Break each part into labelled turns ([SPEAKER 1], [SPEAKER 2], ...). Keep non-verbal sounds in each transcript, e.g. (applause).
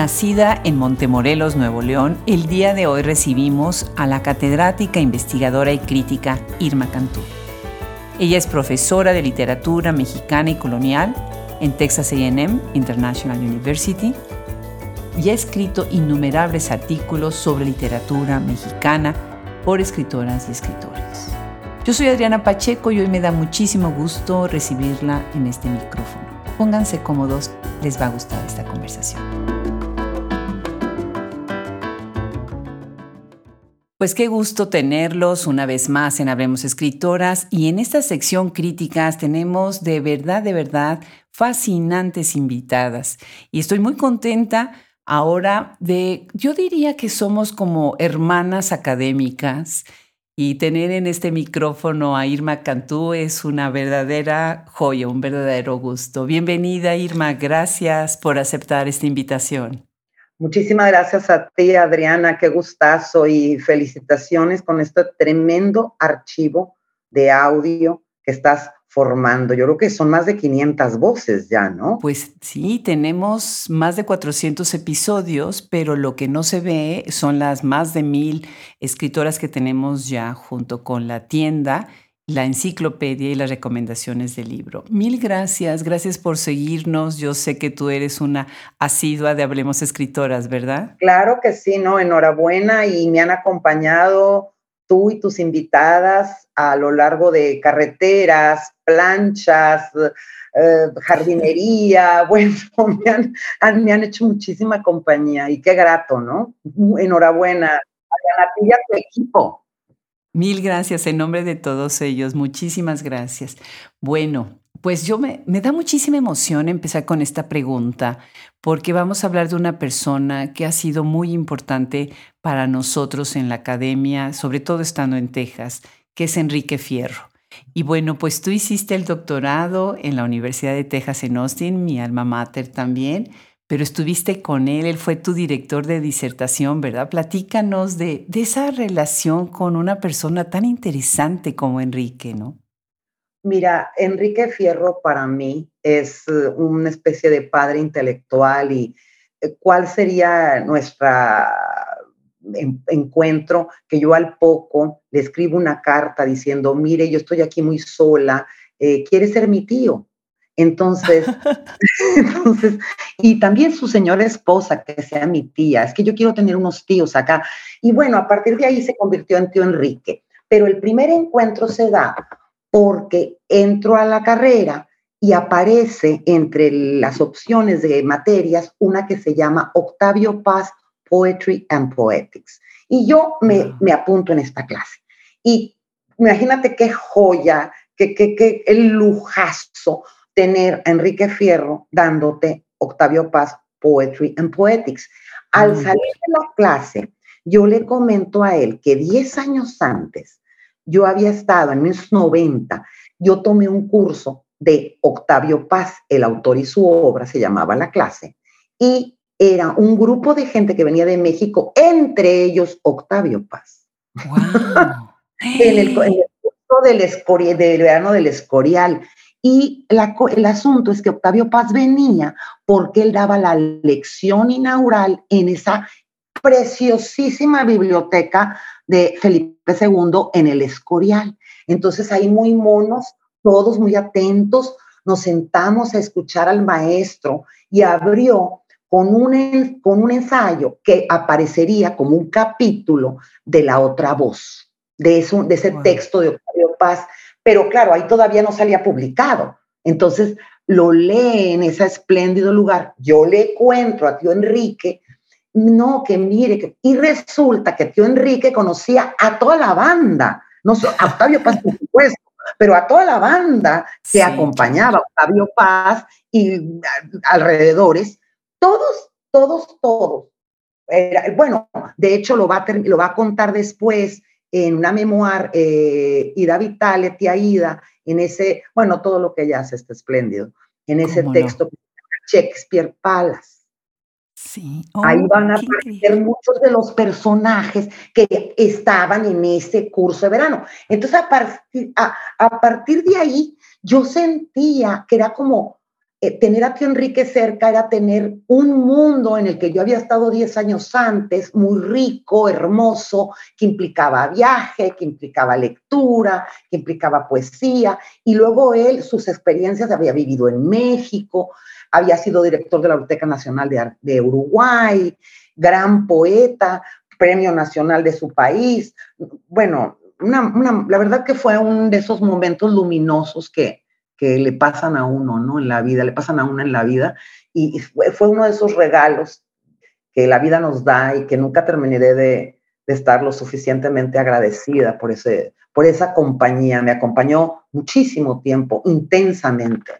[SPEAKER 1] Nacida en Montemorelos, Nuevo León, el día de hoy recibimos a la catedrática, investigadora y crítica Irma Cantú. Ella es profesora de literatura mexicana y colonial en Texas AM International University y ha escrito innumerables artículos sobre literatura mexicana por escritoras y escritores. Yo soy Adriana Pacheco y hoy me da muchísimo gusto recibirla en este micrófono. Pónganse cómodos, les va a gustar esta conversación. Pues qué gusto tenerlos una vez más en Hablemos Escritoras y en esta sección críticas tenemos de verdad, de verdad fascinantes invitadas y estoy muy contenta ahora de, yo diría que somos como hermanas académicas y tener en este micrófono a Irma Cantú es una verdadera joya, un verdadero gusto. Bienvenida Irma, gracias por aceptar esta invitación.
[SPEAKER 2] Muchísimas gracias a ti, Adriana, qué gustazo y felicitaciones con este tremendo archivo de audio que estás formando. Yo creo que son más de 500 voces ya, ¿no?
[SPEAKER 1] Pues sí, tenemos más de 400 episodios, pero lo que no se ve son las más de mil escritoras que tenemos ya junto con la tienda la enciclopedia y las recomendaciones del libro. Mil gracias, gracias por seguirnos. Yo sé que tú eres una asidua de Hablemos Escritoras, ¿verdad?
[SPEAKER 2] Claro que sí, ¿no? Enhorabuena y me han acompañado tú y tus invitadas a lo largo de carreteras, planchas, eh, jardinería, (laughs) bueno, (laughs) me han, me han, hecho muchísima compañía y qué grato, ¿no? Enhorabuena a ti y a tu equipo.
[SPEAKER 1] Mil gracias en nombre de todos ellos. Muchísimas gracias. Bueno, pues yo me, da muchísima emoción empezar con esta pregunta porque vamos a hablar de una persona que ha sido muy importante para nosotros en la academia, sobre todo estando en Texas, que es Enrique Fierro. Y bueno, pues tú hiciste el doctorado en la Universidad de Texas en Austin, mi alma mater también, pero estuviste con él, él fue tu director de disertación, ¿verdad? Platícanos de, esa relación con una persona tan interesante como Enrique, ¿no?
[SPEAKER 2] Mira, Enrique Fierro para mí es eh, una especie de padre intelectual y eh, cuál sería nuestro encuentro que yo al poco le escribo una carta diciendo, mire, yo estoy aquí muy sola, eh, ¿quiere ser mi tío? Entonces, (laughs) entonces, y también su señora esposa, que sea mi tía, es que yo quiero tener unos tíos acá. Y bueno, a partir de ahí se convirtió en tío Enrique. Pero el primer encuentro se da porque entro a la carrera y aparece entre las opciones de materias una que se llama Octavio Paz Poetry and Poetics. Y yo me, me apunto en esta clase. Y imagínate qué joya, qué, qué, qué el lujazo tener a Enrique Fierro dándote Octavio Paz Poetry and Poetics. Al salir de la clase, yo le comento a él que 10 años antes, yo había estado en los 90, yo tomé un curso de Octavio Paz, el autor y su obra, se llamaba La clase, y era un grupo de gente que venía de México, entre ellos Octavio Paz. en, el, curso del, del verano del Escorial. Y el asunto es que Octavio Paz venía porque él daba la lección inaugural en esa preciosísima biblioteca de Felipe II en el Escorial. Entonces ahí muy monos, todos muy atentos, nos sentamos a escuchar al maestro y abrió con un, con un ensayo que aparecería como un capítulo de la otra voz, de, eso, de ese texto de Octavio Paz pero claro, ahí todavía no salía publicado. Entonces lo lee en ese espléndido lugar. Yo le cuento a tío Enrique, no, que mire, que, y resulta que tío Enrique conocía a toda la banda, no a Octavio Paz, por supuesto, pero a toda la banda que acompañaba a Octavio Paz y alrededores, todos, todos, todos. bueno, de hecho lo va, a lo va a contar después en una memoir, eh, Ida Vitale, tía Ida, en ese, bueno, todo lo que ella hace está espléndido, en ese texto, Shakespeare Palace.
[SPEAKER 1] Sí.
[SPEAKER 2] Ahí van a aparecer muchos de los personajes que estaban en ese curso de verano. Entonces, a partir, a, partir de ahí, yo sentía que era como eh, tener a Tío Enrique cerca era tener un mundo en el que yo había estado 10 años antes, muy rico, hermoso, que implicaba viaje, que implicaba lectura, que implicaba poesía. Y luego él, sus experiencias, había vivido en México, había sido director de la Biblioteca Nacional de, Uruguay, gran poeta, premio nacional de su país. Bueno, la verdad que fue uno de esos momentos luminosos que, que le pasan a uno, ¿no? En la vida, le pasan a uno en la vida. Y fue, uno de esos regalos que la vida nos da y que nunca terminaré de, de estar lo suficientemente agradecida por, ese, por esa compañía. Me acompañó muchísimo tiempo, intensamente,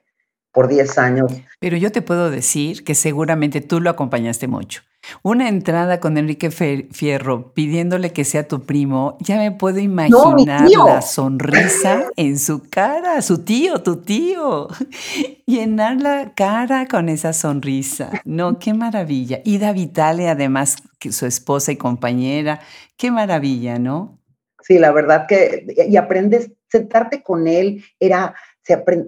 [SPEAKER 2] por 10 años.
[SPEAKER 1] Pero yo te puedo decir que seguramente tú lo acompañaste mucho. Una entrada con Enrique Fierro pidiéndole que sea tu primo, ya me puedo imaginar la sonrisa en su cara, su tío, tu tío. (laughs) Llenar la cara con esa sonrisa. No, qué maravilla. Ida Vitale, además, su esposa y compañera, qué maravilla, ¿no?
[SPEAKER 2] Sí, la verdad que, y aprendes, sentarte con él era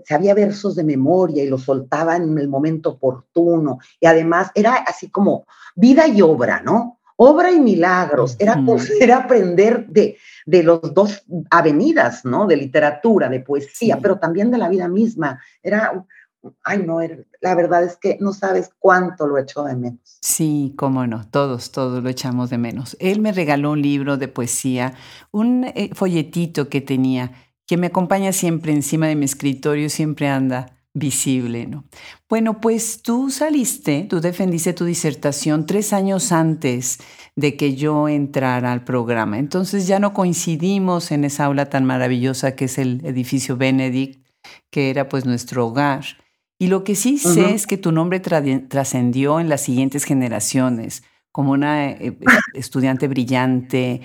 [SPEAKER 2] se, había versos de memoria y los soltaba en el momento oportuno. Y además era así como vida y obra, ¿no? Obra y milagros. Era, (laughs) era aprender de, de los dos avenidas, ¿no? De literatura, de poesía, pero también de la vida misma. Era, ay, no, la verdad es que no sabes cuánto lo echo de menos.
[SPEAKER 1] Sí, cómo no, todos, todos lo echamos de menos. Él me regaló un libro de poesía, un eh, folletito que tenía que me acompaña siempre encima de mi escritorio, siempre anda visible, ¿no? Bueno, pues tú saliste, tú defendiste tu disertación tres años antes de que yo entrara al programa. Entonces ya no coincidimos en esa aula tan maravillosa que es el edificio Benedict, que era pues nuestro hogar. Y lo que sí sé es que tu nombre trascendió en las siguientes generaciones como una eh, estudiante brillante,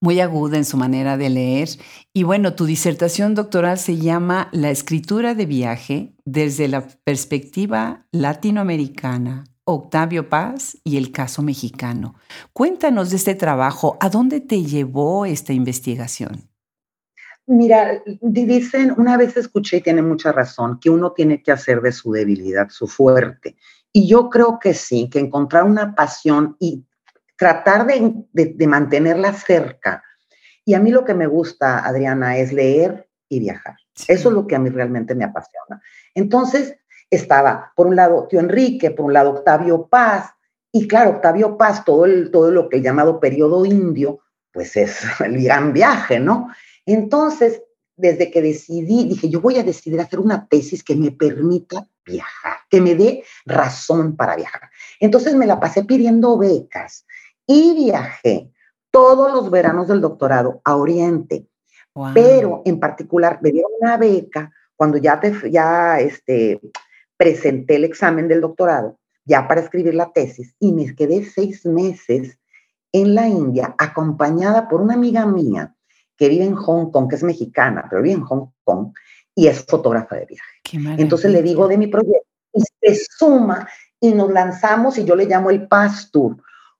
[SPEAKER 1] muy aguda en su manera de leer. Y bueno, tu disertación doctoral se llama La escritura de viaje desde la perspectiva latinoamericana, Octavio Paz y el caso mexicano. Cuéntanos de este trabajo, ¿a dónde te llevó esta investigación?
[SPEAKER 2] Mira, dicen, una vez escuché y tiene mucha razón, que uno tiene que hacer de su debilidad su fuerte. Y yo creo que sí, que encontrar una pasión y tratar de, mantenerla cerca. Y a mí lo que me gusta, Adriana, es leer y viajar. Eso es lo que a mí realmente me apasiona. Entonces, estaba, por un lado, tío Enrique, por un lado, Octavio Paz, y claro, Octavio Paz, todo, el, todo lo que he llamado periodo indio, pues es (laughs) el gran viaje, ¿no? Entonces, desde que decidí, dije, yo voy a decidir hacer una tesis que me permita viajar, que me dé razón para viajar. Entonces me la pasé pidiendo becas y viajé todos los veranos del doctorado a Oriente. Pero en particular me dieron una beca cuando ya, te, ya este, presenté el examen del doctorado, ya para escribir la tesis, y me quedé seis meses en la India acompañada por una amiga mía que vive en Hong Kong, que es mexicana, pero vive en Hong Kong y es fotógrafa de viaje. Entonces le digo de mi proyecto y se suma y nos lanzamos y yo le llamo el Pastur,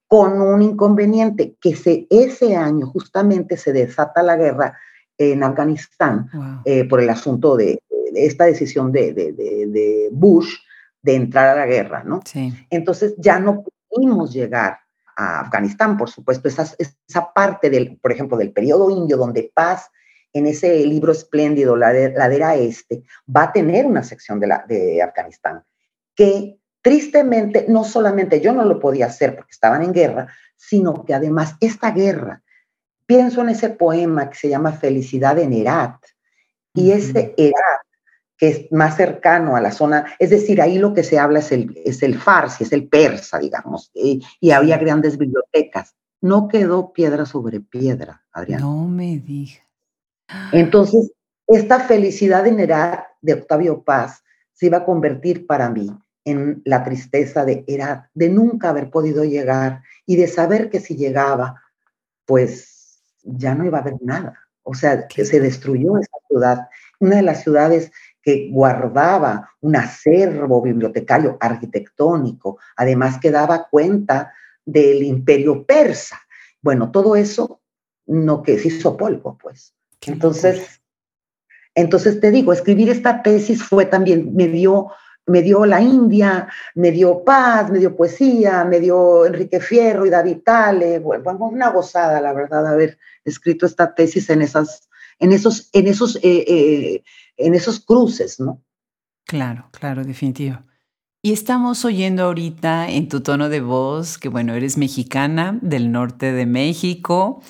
[SPEAKER 2] con un inconveniente, que se, ese año justamente se desata la guerra en Afganistán eh, por el asunto de, esta decisión de, de, Bush de entrar a la guerra, ¿no? Sí. Entonces ya no pudimos llegar a Afganistán, por supuesto, esa, esa parte del, por ejemplo, del periodo indio, donde Paz, en ese libro espléndido, La Ladera Este, va a tener una sección de, la, de Afganistán, que Tristemente, no solamente yo no lo podía hacer porque estaban en guerra, sino que además esta guerra, pienso en ese poema que se llama Felicidad en Herat, y ese Herat, que es más cercano a la zona, es decir, ahí lo que se habla es el, es el farsi, es el persa, digamos, y, y había grandes bibliotecas. No quedó piedra sobre piedra, Adrián.
[SPEAKER 1] No me digas.
[SPEAKER 2] Entonces, esta felicidad en Herat de Octavio Paz se iba a convertir para mí en la tristeza de, era, de nunca haber podido llegar y de saber que si llegaba, pues ya no iba a haber nada. O sea, que se destruyó esa ciudad, una de las ciudades que guardaba un acervo bibliotecario arquitectónico, además que daba cuenta del imperio persa. Bueno, todo eso no que se hizo polvo, pues. Entonces, entonces te digo, escribir esta tesis fue también, me dio me dio la India, me dio paz, me dio poesía, me dio Enrique Fierro y David Tale. Bueno, una gozada, la verdad, haber escrito esta tesis en, esas, en, esos, en, esos, eh, eh, en esos cruces, ¿no?
[SPEAKER 1] Claro, claro, definitivo. Y estamos oyendo ahorita en tu tono de voz que, bueno, eres mexicana del norte de México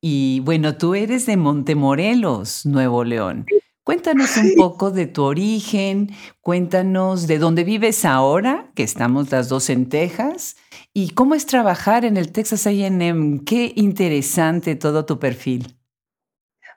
[SPEAKER 1] y, bueno, tú eres de Montemorelos, Nuevo León. Cuéntanos un poco de tu origen, cuéntanos de dónde vives ahora, que estamos las dos en Texas, y cómo es trabajar en el Texas AM. Qué interesante todo tu perfil.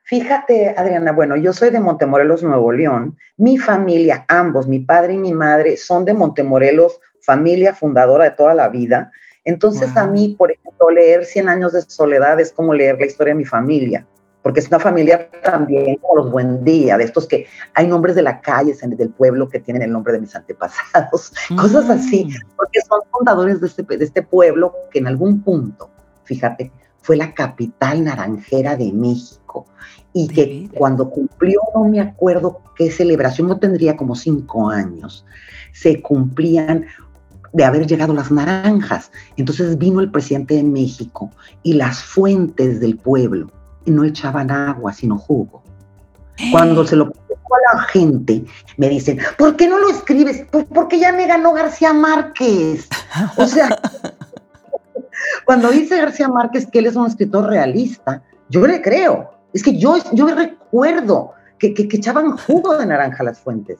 [SPEAKER 2] Fíjate, Adriana, bueno, yo soy de Montemorelos, Nuevo León. Mi familia, ambos, mi padre y mi madre, son de Montemorelos, familia fundadora de toda la vida. Entonces a mí, por ejemplo, leer Cien años de soledad es como leer la historia de mi familia porque es una familia también como los buen día, de estos que hay nombres de la calle, del pueblo que tienen el nombre de mis antepasados, (laughs) cosas así, mm. porque son fundadores de este, de este pueblo que en algún punto, fíjate, fue la capital naranjera de México y que cuando cumplió, no me acuerdo qué celebración, no tendría como cinco años, se cumplían de haber llegado las naranjas. Entonces vino el presidente de México y las fuentes del pueblo no echaban agua, sino jugo. Cuando se lo pongo a la gente, me dicen, ¿por qué no lo escribes? Pues porque ya me ganó García Márquez. O sea, (laughs) cuando dice García Márquez que él es un escritor realista, yo le creo. Es que yo, yo recuerdo que, que, echaban jugo de naranja a las fuentes.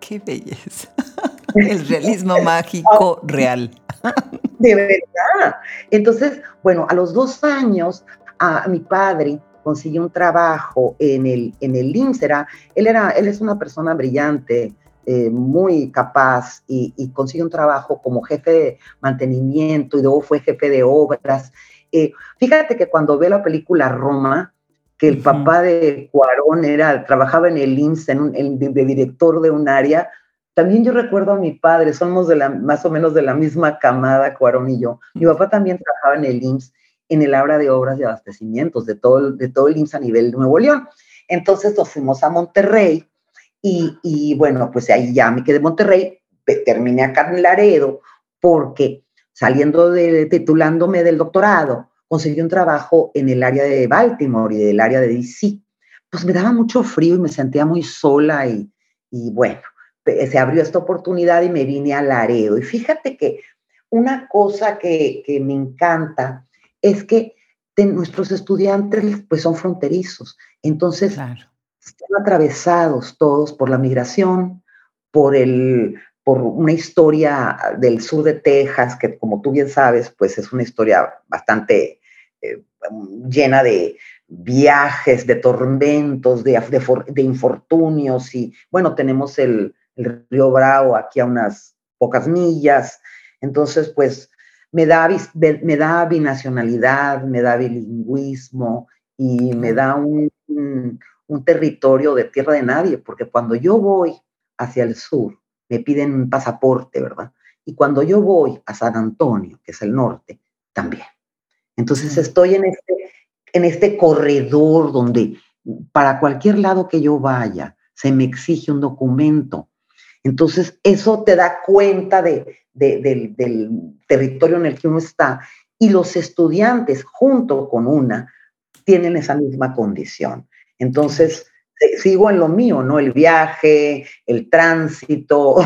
[SPEAKER 1] Qué belleza. (laughs) El realismo mágico real. (laughs)
[SPEAKER 2] De verdad. Entonces, bueno, a los dos años a, mi padre consiguió un trabajo en el, en el. Él, era, él es una persona brillante, eh, muy capaz y, y, consiguió un trabajo como jefe de mantenimiento y luego fue jefe de obras. Eh, fíjate que cuando ve la película Roma, que el papá de Cuarón era, trabajaba en el IMSS, en de, director de un área, también yo recuerdo a mi padre, somos de la, más o menos de la misma camada, Cuarón y yo. Mi papá también trabajaba en el IMSS en el área de obras de abastecimientos de todo, de todo el IMSS a nivel de Nuevo León. Entonces nos fuimos a Monterrey y, bueno, pues ahí ya me quedé en Monterrey, terminé acá en Laredo porque saliendo de, titulándome del doctorado, conseguí un trabajo en el área de Baltimore y del área de DC. Pues me daba mucho frío y me sentía muy sola y, y bueno, se abrió esta oportunidad y me vine a Laredo. Y fíjate que una cosa que, que me encanta es que nuestros estudiantes pues son fronterizos, entonces están atravesados todos por la migración, por, el, por una historia del sur de Texas, que como tú bien sabes, pues es una historia bastante eh, llena de viajes, de tormentos, de, de, infortunios. Y bueno, tenemos el, el río Bravo aquí a unas pocas millas, entonces pues me da, me da binacionalidad, me da bilingüismo y me da un, un, territorio de tierra de nadie, porque cuando yo voy hacia el sur, me piden un pasaporte, ¿verdad? Y cuando yo voy a San Antonio, que es el norte, también. Entonces estoy en este, en este corredor donde para cualquier lado que yo vaya, se me exige un documento. Entonces, eso te da cuenta de, del, territorio en el que uno está y los estudiantes junto con una tienen esa misma condición. Entonces, sigo en lo mío, ¿no? El viaje, el tránsito,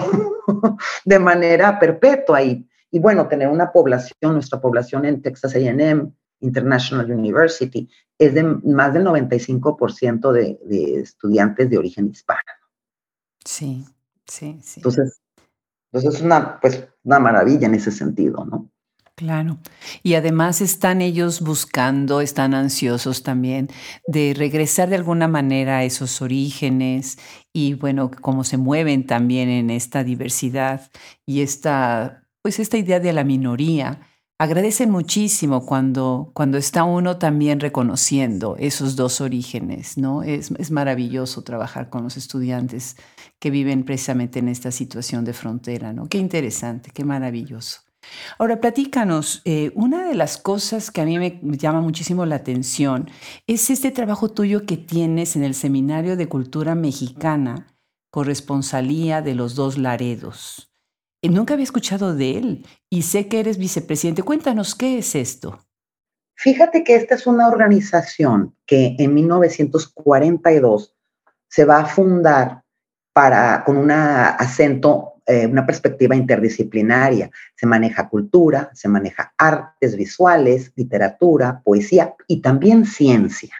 [SPEAKER 2] (laughs) de manera perpetua. Y, y bueno, tener una población, nuestra población en Texas AM, International University, es de más del 95% de, de estudiantes de origen hispano.
[SPEAKER 1] Sí, sí, sí.
[SPEAKER 2] Entonces, entonces es una, pues, una maravilla en ese sentido, ¿no?
[SPEAKER 1] Claro. Y además están ellos buscando, están ansiosos también de regresar de alguna manera a esos orígenes y bueno, cómo se mueven también en esta diversidad y esta, pues esta idea de la minoría. Agradecen muchísimo cuando, cuando está uno también reconociendo esos dos orígenes, ¿no? Es, es maravilloso trabajar con los estudiantes que viven precisamente en esta situación de frontera, ¿no? Qué interesante, qué maravilloso. Ahora, platícanos, eh, una de las cosas que a mí me llama muchísimo la atención es este trabajo tuyo que tienes en el Seminario de Cultura Mexicana corresponsalía de los dos Laredos. Eh, nunca había escuchado de él y sé que eres vicepresidente. Cuéntanos, ¿qué es esto?
[SPEAKER 2] Fíjate que esta es una organización que en 1942 se va a fundar para, con un acento, eh, una perspectiva interdisciplinaria. Se maneja cultura, se maneja artes visuales, literatura, poesía y también ciencia.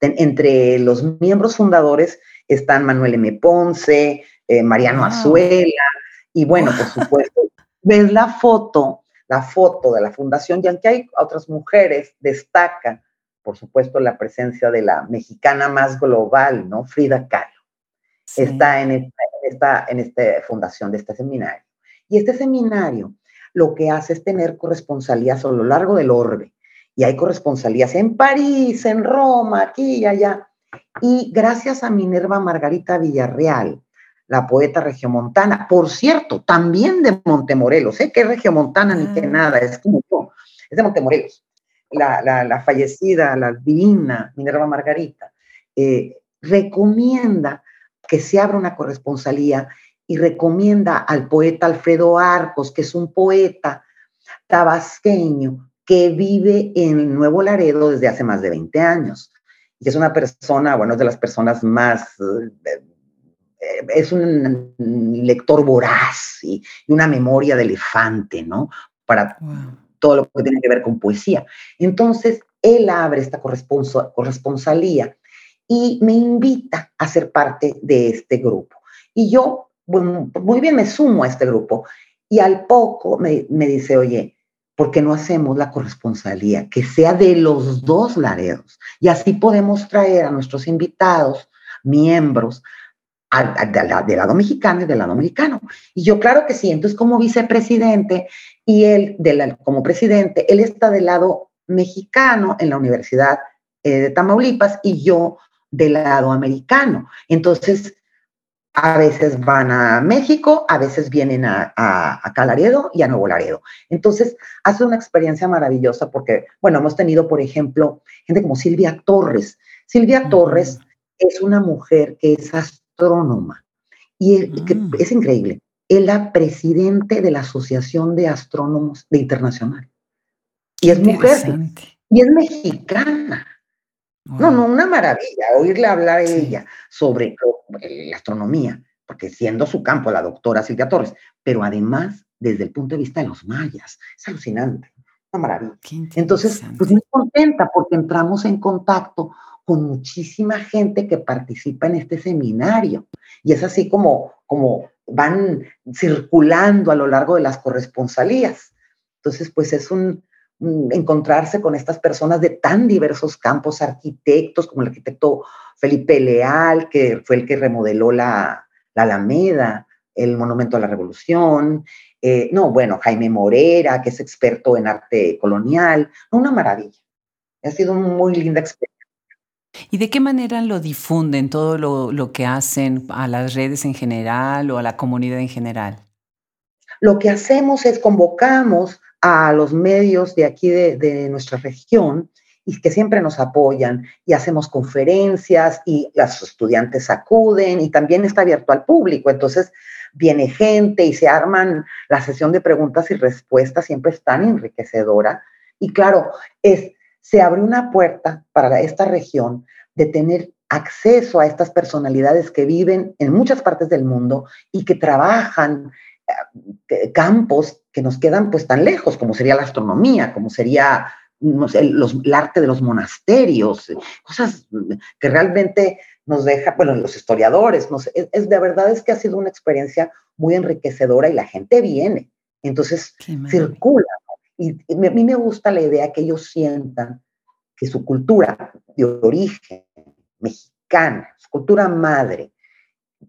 [SPEAKER 2] entre los miembros fundadores están Manuel M. Ponce, eh, Mariano Azuela, y bueno, por supuesto, ves la foto, la foto de la fundación, y aunque hay otras mujeres, destaca, por supuesto, la presencia de la mexicana más global, ¿no? Frida Kahlo. Está en esta, en esta fundación de este seminario. Y este seminario lo que hace es tener corresponsalías a lo largo del orbe. Y hay corresponsalías en París, en Roma, aquí y allá. Y gracias a Minerva Margarita Villarreal, la poeta regiomontana, por cierto, también de Montemorelos, ¿eh? que es regiomontana ni que ah. nada, es como yo, es de Montemorelos. La, la, fallecida, la divina Minerva Margarita, eh, recomienda que se abra una corresponsalía y recomienda al poeta Alfredo Arcos, que es un poeta tabasqueño que vive en Nuevo Laredo desde hace más de 20 años. Y es una persona, bueno, es de las personas más, eh, es un lector voraz y, una memoria de elefante, ¿no? Para todo lo que tiene que ver con poesía. Entonces, él abre esta corresponsalía y me invita a ser parte de este grupo. Y yo, bueno, muy bien, me sumo a este grupo y al poco me, me dice, oye, ¿por qué no hacemos la corresponsalía que sea de los dos laredos? Y así podemos traer a nuestros invitados, miembros, del lado mexicano y del lado americano. Y yo, claro que sí, entonces como vicepresidente y él de como presidente, él está del lado mexicano en la Universidad eh, de Tamaulipas y yo del lado americano. Entonces, a veces van a México, a veces vienen a, a, Calaredo y a Nuevo Laredo. Entonces, hace una experiencia maravillosa porque, bueno, hemos tenido, por ejemplo, gente como Silvia Torres. Silvia Torres es una mujer que es astrónoma y mm. es increíble. Es la presidente de la Asociación de Astrónomos de Internacional. Y es mujer. Y es mexicana. No, no, una maravilla oírle hablar a ella sobre la astronomía, porque siendo su campo la doctora Silvia Torres, pero además desde el punto de vista de los mayas, es alucinante, una maravilla. Entonces, pues muy contenta porque entramos en contacto con muchísima gente que participa en este seminario y es así como, como van circulando a lo largo de las corresponsalías. Entonces, pues es un, encontrarse con estas personas de tan diversos campos, arquitectos como el arquitecto Felipe Leal, que fue el que remodeló la, Alameda, el Monumento a la Revolución, eh, no, bueno, Jaime Morera, que es experto en arte colonial, una maravilla. Ha sido una muy linda experiencia.
[SPEAKER 1] ¿Y de qué manera lo difunden todo lo, lo que hacen a las redes en general o a la comunidad en general?
[SPEAKER 2] Lo que hacemos es convocamos a los medios de aquí de, nuestra región y que siempre nos apoyan y hacemos conferencias y los estudiantes acuden y también está abierto al público. Entonces viene gente y se arman la sesión de preguntas y respuestas, siempre es tan enriquecedora. Y claro, es, se abre una puerta para esta región de tener acceso a estas personalidades que viven en muchas partes del mundo y que trabajan eh, campos que nos quedan pues tan lejos, como sería la astronomía, como sería el, arte de los monasterios, cosas que realmente nos deja, bueno, los historiadores, es, de verdad es que ha sido una experiencia muy enriquecedora y la gente viene, entonces circula. Y, a mí me gusta la idea que ellos sientan que su cultura de origen mexicana, su cultura madre,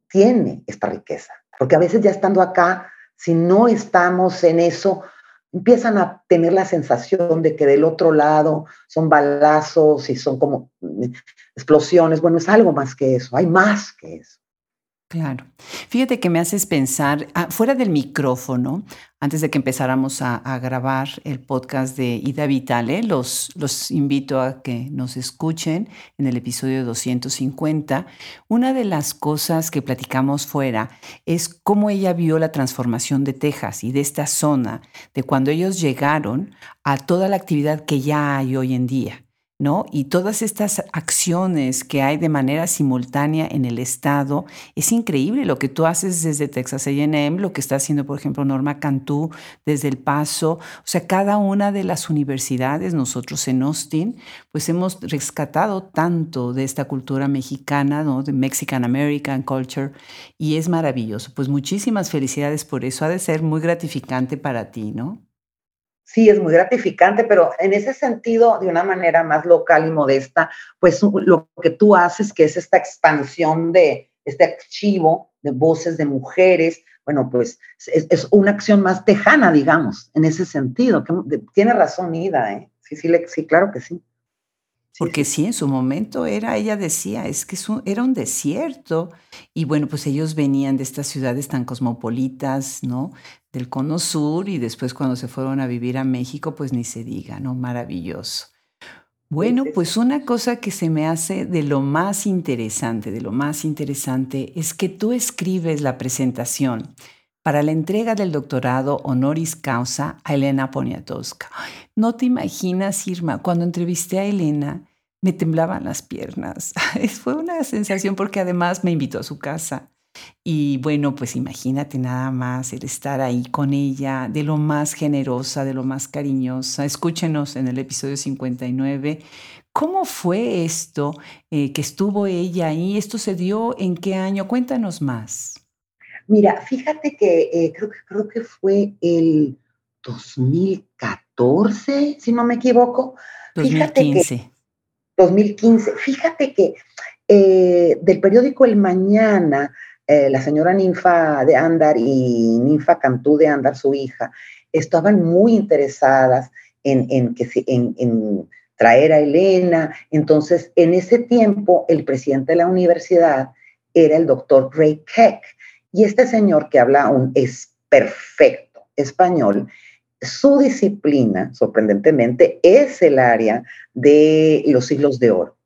[SPEAKER 2] tiene esta riqueza porque a veces ya estando acá, si no estamos en eso, empiezan a tener la sensación de que del otro lado son balazos y son como mm, explosiones. Bueno, es algo más que eso, hay más que eso.
[SPEAKER 1] Claro. Fíjate que me haces pensar, ah, fuera del micrófono, antes de que empezáramos a, grabar el podcast de Ida Vitale, los, los invito a que nos escuchen en el episodio 250. Una de las cosas que platicamos fuera es cómo ella vio la transformación de Texas y de esta zona, de cuando ellos llegaron a toda la actividad que ya hay hoy en día. ¿No? Y todas estas acciones que hay de manera simultánea en el Estado, es increíble lo que tú haces desde Texas AM, lo que está haciendo, por ejemplo, Norma Cantú desde El Paso, o sea, cada una de las universidades, nosotros en Austin, pues hemos rescatado tanto de esta cultura mexicana, ¿no? De Mexican American Culture, y es maravilloso. Pues muchísimas felicidades por eso, ha de ser muy gratificante para ti, ¿no?
[SPEAKER 2] Sí es muy gratificante, pero en ese sentido, de una manera más local y modesta, pues lo que tú haces, que es esta expansión de este archivo de voces de mujeres, bueno, pues es, una acción más tejana, digamos, en ese sentido. tiene razón Ida, ¿eh? Sí, sí, sí, claro que sí.
[SPEAKER 1] Porque sí, en su momento era, ella decía, es que era un desierto. Y bueno, pues ellos venían de estas ciudades tan cosmopolitas, ¿no? Del cono sur y después cuando se fueron a vivir a México, pues ni se diga, ¿no? Maravilloso. Bueno, pues una cosa que se me hace de lo más interesante, de lo más interesante, es que tú escribes la presentación para la entrega del doctorado honoris causa a Elena Poniatowska. No te imaginas, Irma, cuando entrevisté a Elena, me temblaban las piernas. (laughs) Fue una sensación porque además me invitó a su casa. Y bueno, pues imagínate nada más el estar ahí con ella, de lo más generosa, de lo más cariñosa. Escúchenos en el episodio 59. ¿Cómo fue esto eh, que estuvo ella ahí? ¿Esto se dio en qué año? Cuéntanos más.
[SPEAKER 2] Mira, fíjate que eh, creo, que creo que fue el 2014, si no me equivoco.
[SPEAKER 1] 2015.
[SPEAKER 2] 2015. Fíjate que eh, del periódico El Mañana, eh, la señora Ninfa de Andar y Ninfa Cantú de Andar, su hija, estaban muy interesadas en, en, que, en, traer a Elena. Entonces, en ese tiempo, el presidente de la universidad era el doctor Ray Keck y este señor que habla un es perfecto español, su disciplina, sorprendentemente, es el área de los siglos de oro.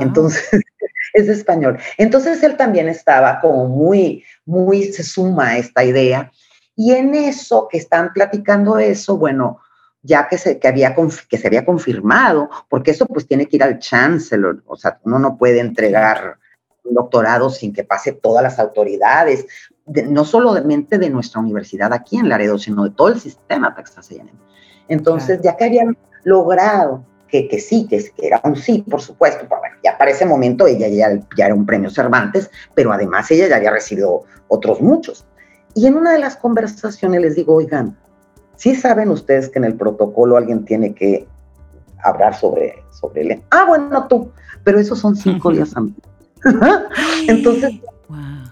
[SPEAKER 2] Entonces, (laughs) es español. Entonces él también estaba como muy, muy, se suma a esta idea. Y en eso que están platicando eso, bueno, ya que se, que había, que se había confirmado, porque eso pues tiene que ir al chancellor, o sea, uno no puede entregar un doctorado sin que pase todas las autoridades, no solamente de nuestra universidad aquí en Laredo, sino de todo el sistema Texas A&M. Entonces, ya que habían logrado que, que sí, que, era un sí, por supuesto, pero bueno, ya para ese momento ella ya, ya era un premio Cervantes, pero además ella ya había recibido otros muchos. Y en una de las conversaciones les digo, oigan, sí saben ustedes que en el protocolo alguien tiene que hablar sobre, sobre él. Ah, bueno, tú, pero esos son cinco días antes. (laughs) Entonces,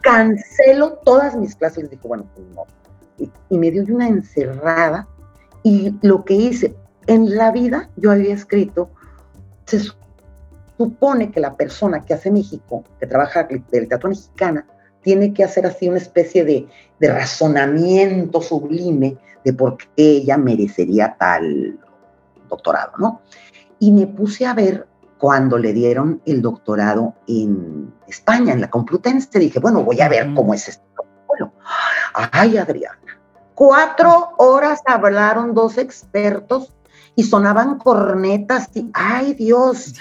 [SPEAKER 2] cancelo todas mis clases. Y dijo, bueno, pues no. Y, me dio una encerrada. Y lo que hice, en la vida yo había escrito, se supone que la persona que hace México, que trabaja del teatro mexicana, tiene que hacer así una especie de, de razonamiento sublime de por qué ella merecería tal doctorado, ¿no? Y me puse a ver cuando le dieron el doctorado en España, en la Complutense, dije, bueno, voy a ver cómo es este protocolo. Ay, Adriana, cuatro horas hablaron dos expertos y sonaban cornetas y, ay Dios.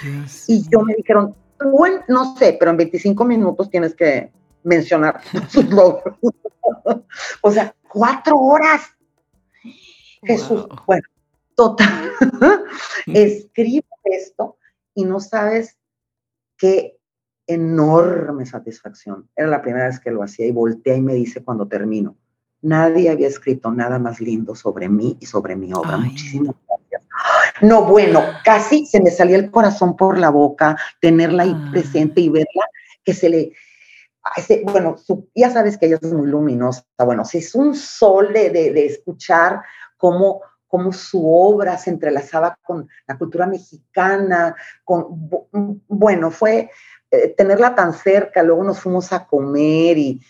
[SPEAKER 2] Y yo me dijeron, bueno, no sé, pero en 25 minutos tienes que mencionar (laughs) sus logros. o sea, cuatro horas. Jesús, bueno, total. (laughs) Escribo esto y no sabes qué enorme satisfacción. Era la primera vez que lo hacía y voltea y me dice cuando termino, nadie había escrito nada más lindo sobre mí y sobre mi obra. Muchísimas gracias. No, bueno, casi se me salía el corazón por la boca, tenerla ahí ah. presente y verla, que se le... bueno, ya sabes que ella es muy luminosa. Bueno, si es un sol de, de, de escuchar cómo cómo su obra se entrelazaba con la cultura mexicana, con, bueno, fue, eh, tenerla tan cerca, luego nos fuimos a comer y,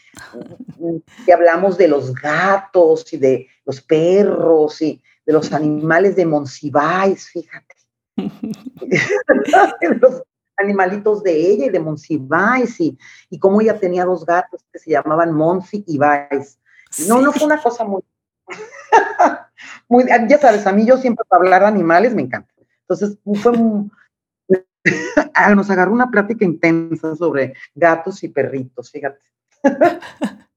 [SPEAKER 2] y, hablamos de los gatos y de los perros y de los animales de Monsiváis, fíjate. (laughs) (laughs) los animalitos de ella y de Monsiváis y, y cómo ella tenía dos gatos que se llamaban Monsi y Vais. No, no fue una cosa muy, (laughs) muy, ya sabes, a mí yo siempre para hablar de animales me encanta. Entonces fue un, nos agarró una plática intensa sobre gatos y perritos, fíjate.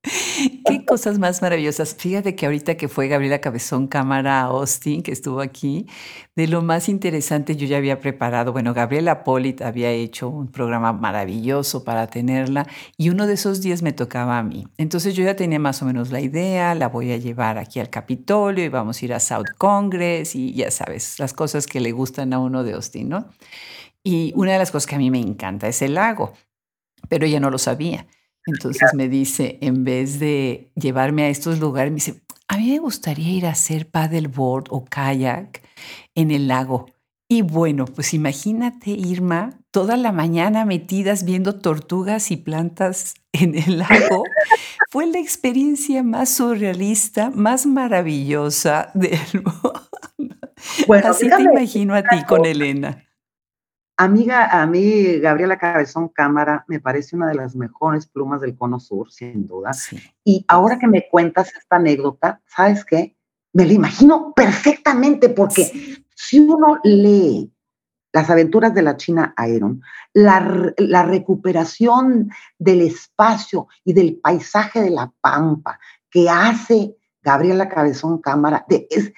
[SPEAKER 2] (laughs)
[SPEAKER 1] Qué cosas más maravillosas. Fíjate que ahorita que fue Gabriela Cabezón Cámara Austin, que estuvo aquí, de lo más interesante yo ya había preparado, bueno, Gabriela Polit había hecho un programa maravilloso para tenerla y uno de esos días me tocaba a mí. Entonces yo ya tenía más o menos la idea, la voy a llevar aquí al Capitolio y vamos a ir a South Congress y ya sabes, las cosas que le gustan a uno de Austin, ¿no? Y una de las cosas que a mí me encanta es el lago, pero ella no lo sabía. Entonces me dice, en vez de llevarme a estos lugares, me dice, a mí me gustaría ir a hacer paddleboard o kayak en el lago. Y bueno, pues imagínate, Irma, toda la mañana metidas viendo tortugas y plantas (laughs) en el lago. Fue la experiencia más surrealista, más maravillosa del (laughs) mundo. Así te imagino a ti con Elena.
[SPEAKER 2] Amiga, a mí Gabriela Cabezón Cámara me parece una de las mejores plumas del Cono Sur, sin duda. Y ahora que me cuentas esta anécdota, ¿sabes qué? Me la imagino perfectamente porque si uno lee las aventuras de la China Iron, la, la, recuperación del espacio y del paisaje de la pampa que hace Gabriela Cabezón Cámara, de, es,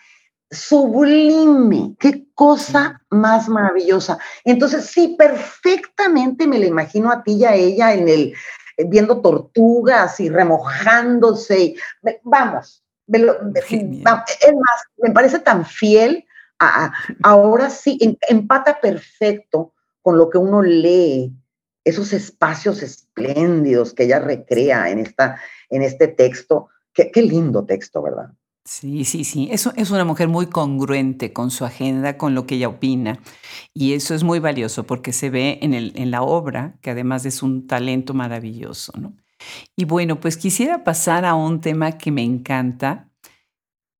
[SPEAKER 2] sublime, qué cosa más maravillosa. Entonces, sí, perfectamente me la imagino a ti y a ella en el, eh, viendo tortugas y remojándose. Y, vamos, es más, me parece tan fiel. A, ahora sí, empata perfecto con lo que uno lee, esos espacios espléndidos que ella recrea en, esta, en este texto. qué lindo texto, ¿verdad?
[SPEAKER 1] Sí, sí, sí. Eso es una mujer muy congruente con su agenda, con lo que ella opina. Y eso es muy valioso porque se ve en, el, en la obra, que además es un talento maravilloso. ¿no? Y bueno, pues quisiera pasar a un tema que me encanta,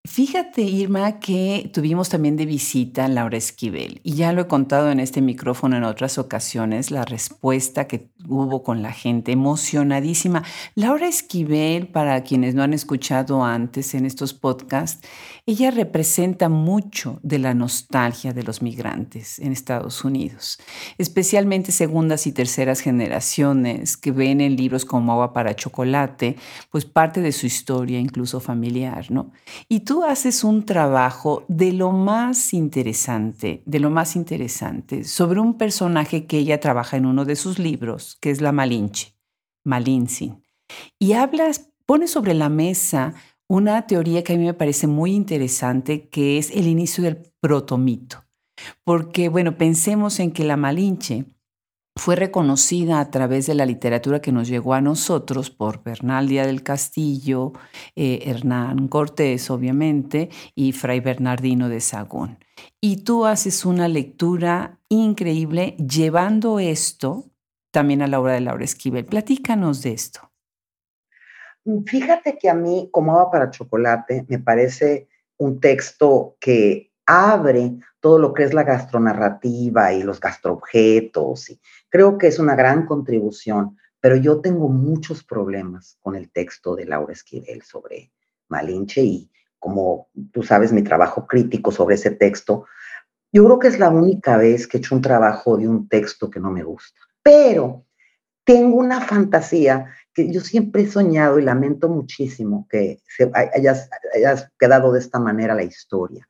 [SPEAKER 1] Fíjate, Irma, que tuvimos también de visita a Laura Esquivel y ya lo he contado en este micrófono en otras ocasiones, la respuesta que hubo con la gente, emocionadísima. Laura Esquivel, para quienes no han escuchado antes en estos podcasts, ella representa mucho de la nostalgia de los migrantes en Estados Unidos, especialmente segundas y terceras generaciones que ven en libros como Agua para Chocolate, pues parte de su historia, incluso familiar, ¿no? Y tú haces un trabajo de lo más interesante, de lo más interesante, sobre un personaje que ella trabaja en uno de sus libros, que es la Malinche, Malinsin. Y hablas, pones sobre la mesa una teoría que a mí me parece muy interesante, que es el inicio del protomito. Porque, bueno, pensemos en que la Malinche fue reconocida a través de la literatura que nos llegó a nosotros por Bernal Díaz del Castillo, eh, Hernán Cortés, obviamente, y Fray Bernardino de Sagún. Y tú haces una lectura increíble llevando esto también a la obra de Laura Esquivel. Platícanos de esto.
[SPEAKER 2] Fíjate que a mí, como agua para chocolate, me parece un texto que abre todo lo que es la gastronarrativa y los gastroobjetos. Y creo que es una gran contribución, pero yo tengo muchos problemas con el texto de Laura Esquivel sobre Malinche y como tú sabes, mi trabajo crítico sobre ese texto, yo creo que es la única vez que he hecho un trabajo de un texto que no me gusta. Pero tengo una fantasía que yo siempre he soñado y lamento muchísimo que se hayas, quedado de esta manera la historia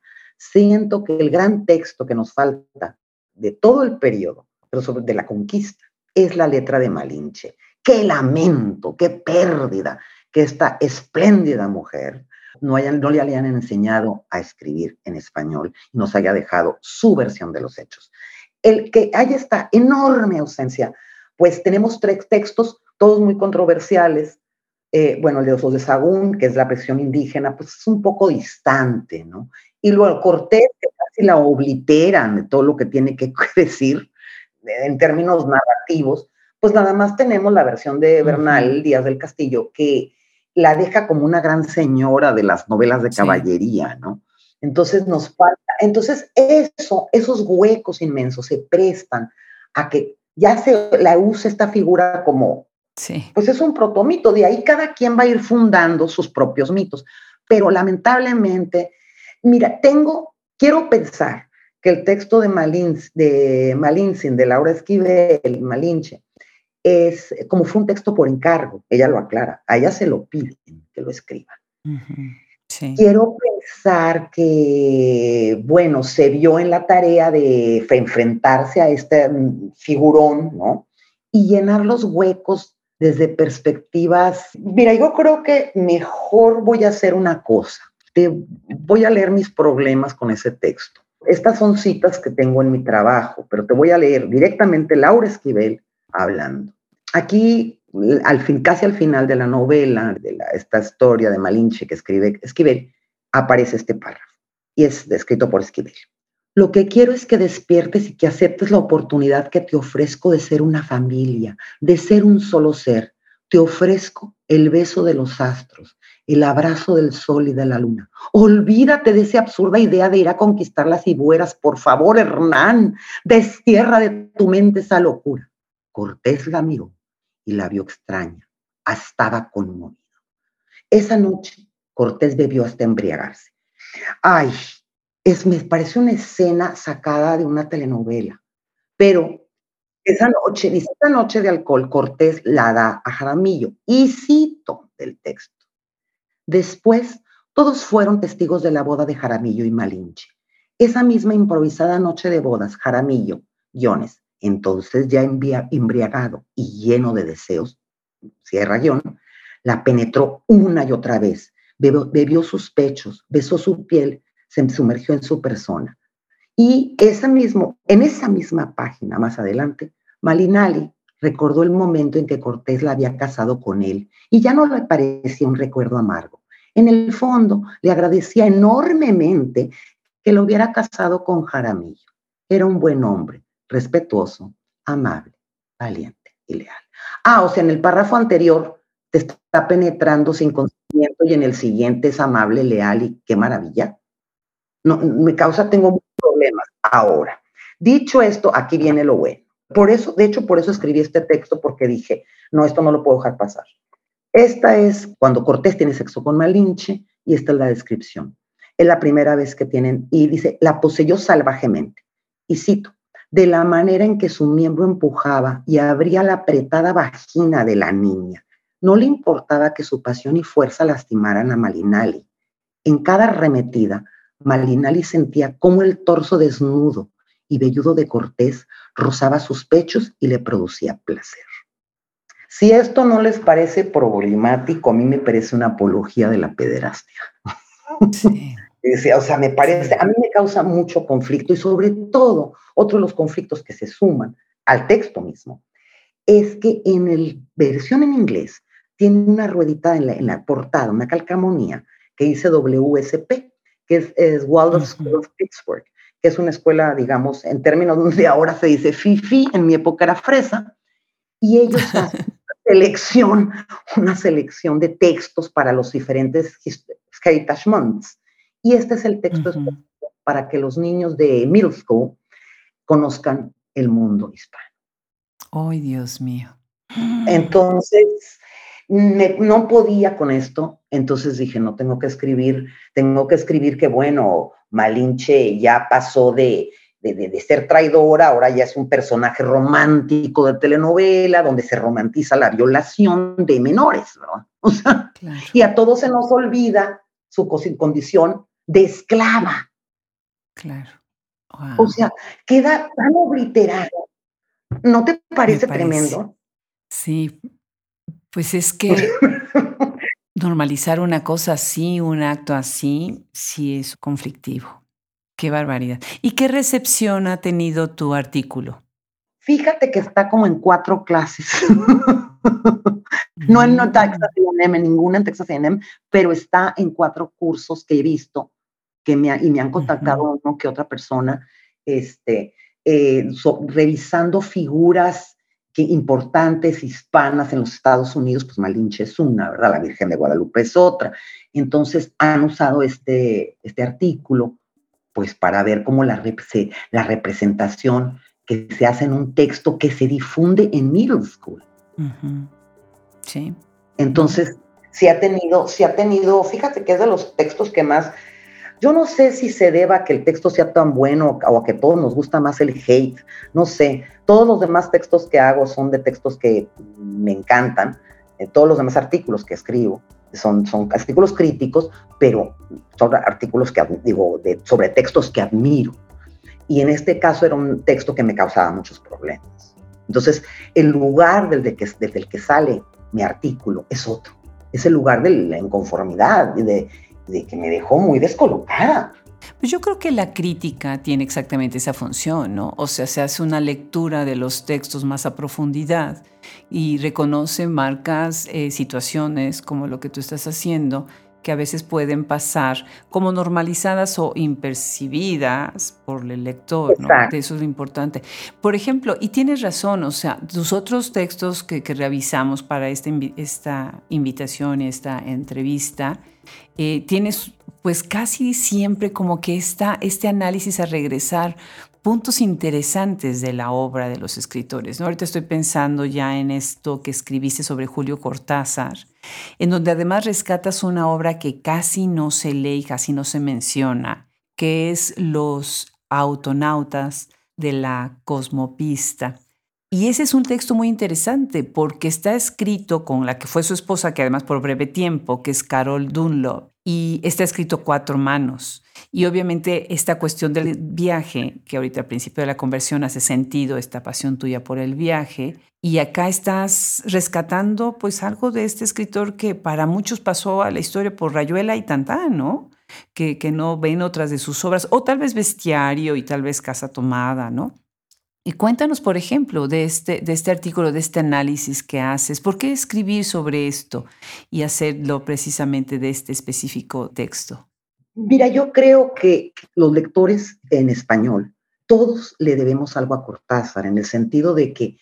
[SPEAKER 2] siento que el gran texto que nos falta de todo el periodo, pero sobre de la conquista, es la letra de Malinche. Qué lamento, qué pérdida que esta espléndida mujer no, no le hayan enseñado a escribir en español y nos haya dejado su versión de los hechos. El que haya esta enorme ausencia, pues tenemos tres textos, todos muy controversiales, eh, bueno, el de Osos de Sagún, que es la presión indígena, pues es un poco distante, ¿no? Y luego Cortés, que casi la obliteran de todo lo que tiene que (laughs) decir en términos narrativos, pues nada más tenemos la versión de Bernal, Díaz del Castillo, que la deja como una gran señora de las novelas de caballería, ¿no? Entonces nos falta, entonces eso, esos huecos inmensos se prestan a que ya se la use esta figura como, sí. pues es un protomito, de ahí cada quien va a ir fundando sus propios mitos, pero lamentablemente, mira, tengo, quiero pensar que el texto de, Malins, de Malinsin, de Laura Esquivel, Malinche, es como fue un texto por encargo, ella lo aclara, a ella se lo piden que lo escriba. Quiero pensar que, bueno, se vio en la tarea de enfrentarse a este mm, figurón, ¿no? Y llenar los huecos desde perspectivas. Mira, yo creo que mejor voy a hacer una cosa. Te voy a leer mis problemas con ese texto. Estas son citas que tengo en mi trabajo, pero te voy a leer directamente Laura Esquivel hablando. Aquí, al fin, casi al final de la novela, de esta historia de Malinche que escribe Esquivel, aparece este párrafo y es descrito por Esquivel. Lo que quiero es que despiertes y que aceptes la oportunidad que te ofrezco de ser una familia, de ser un solo ser. Te ofrezco el beso de los astros, el abrazo del sol y de la luna. Olvídate de esa absurda idea de ir a conquistar las hibueras. Por favor, Hernán, destierra de tu mente esa locura. Cortés la miró y la vio extraña. Estaba conmovido. Esa noche, Cortés bebió hasta embriagarse. Ay, es, me parece una escena sacada de una telenovela, pero esa noche, esa noche de alcohol, Cortés la da a Jaramillo y cito del texto. Después, todos fueron testigos de la boda de Jaramillo y Malinche. Esa misma improvisada noche de bodas, Jaramillo, guiones, entonces ya embriagado y lleno de deseos, cierra guion, la penetró una y otra vez, bebió, sus pechos, besó su piel, se sumergió en su persona. Y esa mismo, en esa misma página, más adelante, Malinali recordó el momento en que Cortés la había casado con él y ya no le parecía un recuerdo amargo. En el fondo, le agradecía enormemente que lo hubiera casado con Jaramillo. Era un buen hombre, respetuoso, amable, valiente y leal. Ah, o sea, en el párrafo anterior te está penetrando sin conocimiento y en el siguiente es amable, leal y qué maravilla. No, me causa, tengo problemas. Ahora, dicho esto, aquí viene lo bueno. Por eso, de hecho, por eso escribí este texto, porque dije, no, esto no lo puedo dejar pasar. Esta es cuando Cortés tiene sexo con Malinche y esta es la descripción. Es la primera vez que tienen, y dice, la poseyó salvajemente. Y cito, de la manera en que su miembro empujaba y abría la apretada vagina de la niña. No le importaba que su pasión y fuerza lastimaran a Malinali. En cada arremetida, Malinali sentía cómo el torso desnudo y velludo de Cortés rozaba sus pechos y le producía placer. Si esto no les parece problemático, a mí me parece una apología de la pederastia. Sí. (laughs) O sea, me parece, a mí me causa mucho conflicto y sobre todo, otro de los conflictos que se suman al texto mismo, es que en la versión en inglés tiene una ruedita en la, portada, una calcamonía que dice WSP, que es, es Waldorf School of Pittsburgh, que es una escuela, digamos, en términos donde ahora se dice FIFI, en mi época era fresa, y ellos (laughs) hacen una selección, una selección de textos para los diferentes Heritage Months. Y este es el texto para que los niños de middle school conozcan el mundo hispano.
[SPEAKER 1] ¡Ay, Dios mío!
[SPEAKER 2] Entonces, no podía con esto, entonces dije, no tengo que escribir, tengo que escribir que, bueno, Malinche ya pasó de, de, ser traidora, ahora ya es un personaje romántico de telenovela, donde se romantiza la violación de menores, ¿verdad? (laughs) O sea, y a todos se nos olvida su condición de esclava.
[SPEAKER 1] Claro.
[SPEAKER 2] O sea, queda tan obliterado. ¿No te parece, tremendo?
[SPEAKER 1] Sí, pues es que normalizar una cosa así, un acto así, sí es conflictivo. Qué barbaridad. ¿Y qué recepción ha tenido tu artículo?
[SPEAKER 2] Fíjate que está como en cuatro clases. no en Texas A&M, ninguna en Texas A&M, pero está en cuatro cursos que he visto que me y me han contactado uno que otra persona, este, eh, revisando figuras importantes hispanas en los Estados Unidos, pues Malinche es una, ¿verdad? La Virgen de Guadalupe es otra. Entonces han usado este, este artículo pues para ver cómo la, la representación que se hace en un texto que se difunde en middle school.
[SPEAKER 1] Sí.
[SPEAKER 2] Entonces, si ha tenido, si ha tenido, fíjate que es de los textos que más, yo no sé si se deba a que el texto sea tan bueno o a que todos nos gusta más el hate, no sé. Todos los demás textos que hago son de textos que me encantan, eh, todos los demás artículos que escribo son, son artículos críticos, pero son artículos que digo, de, sobre textos que admiro. Y en este caso era un texto que me causaba muchos problemas. Entonces, el lugar desde, que, desde el que sale mi artículo es otro. Es el lugar de la inconformidad y de, de que me dejó muy descolocada.
[SPEAKER 1] Pues yo creo que la crítica tiene exactamente esa función, ¿no? O sea, se hace una lectura de los textos más a profundidad y reconoce marcas, eh, situaciones como lo que tú estás haciendo, que a veces pueden pasar como normalizadas o impercibidas por el lector, ¿no? Eso es lo importante. Por ejemplo, y tienes razón, o sea, tus otros textos que, revisamos para esta, esta invitación y esta entrevista, eh, tienes pues casi siempre como que está este análisis a regresar puntos interesantes de la obra de los escritores. ¿no? Ahorita estoy pensando ya en esto que escribiste sobre Julio Cortázar, en donde además rescatas una obra que casi no se lee y casi no se menciona, que es Los autonautas de la cosmopista. Y ese es un texto muy interesante porque está escrito con la que fue su esposa, que además por breve tiempo, que es Carol Dunlop, y está escrito cuatro manos. Y obviamente esta cuestión del viaje, que ahorita al principio de la conversión hace sentido, esta pasión tuya por el viaje, y acá estás rescatando pues algo de este escritor que para muchos pasó a la historia por Rayuela y Tantán, ¿no? Que, que no ven otras de sus obras, o tal vez Bestiario y tal vez Casa Tomada, ¿no? Y cuéntanos, por ejemplo, de este, de este artículo, de este análisis que haces. ¿Por qué escribir sobre esto y hacerlo precisamente de este específico texto?
[SPEAKER 2] Mira, yo creo que los lectores en español, todos le debemos algo a Cortázar, en el sentido de que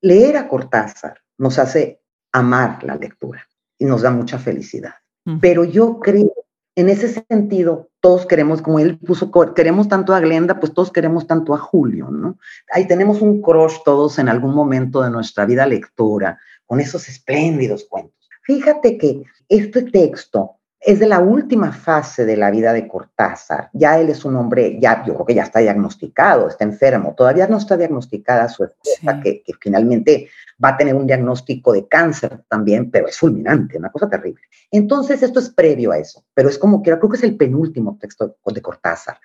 [SPEAKER 2] leer a Cortázar nos hace amar la lectura y nos da mucha felicidad. Pero yo creo, en ese sentido, todos queremos, como él puso, queremos tanto a Glenda, pues todos queremos tanto a Julio, ¿no? Ahí tenemos un crush todos en algún momento de nuestra vida lectora, con esos espléndidos cuentos. Fíjate que este texto es de la última fase de la vida de Cortázar. Ya él es un hombre, ya, yo creo que ya está diagnosticado, está enfermo. Todavía no está diagnosticada su esposa, que, finalmente va a tener un diagnóstico de cáncer también, pero es fulminante, una cosa terrible. Entonces, esto es previo a eso, pero es como que creo que es el penúltimo texto de Cortázar.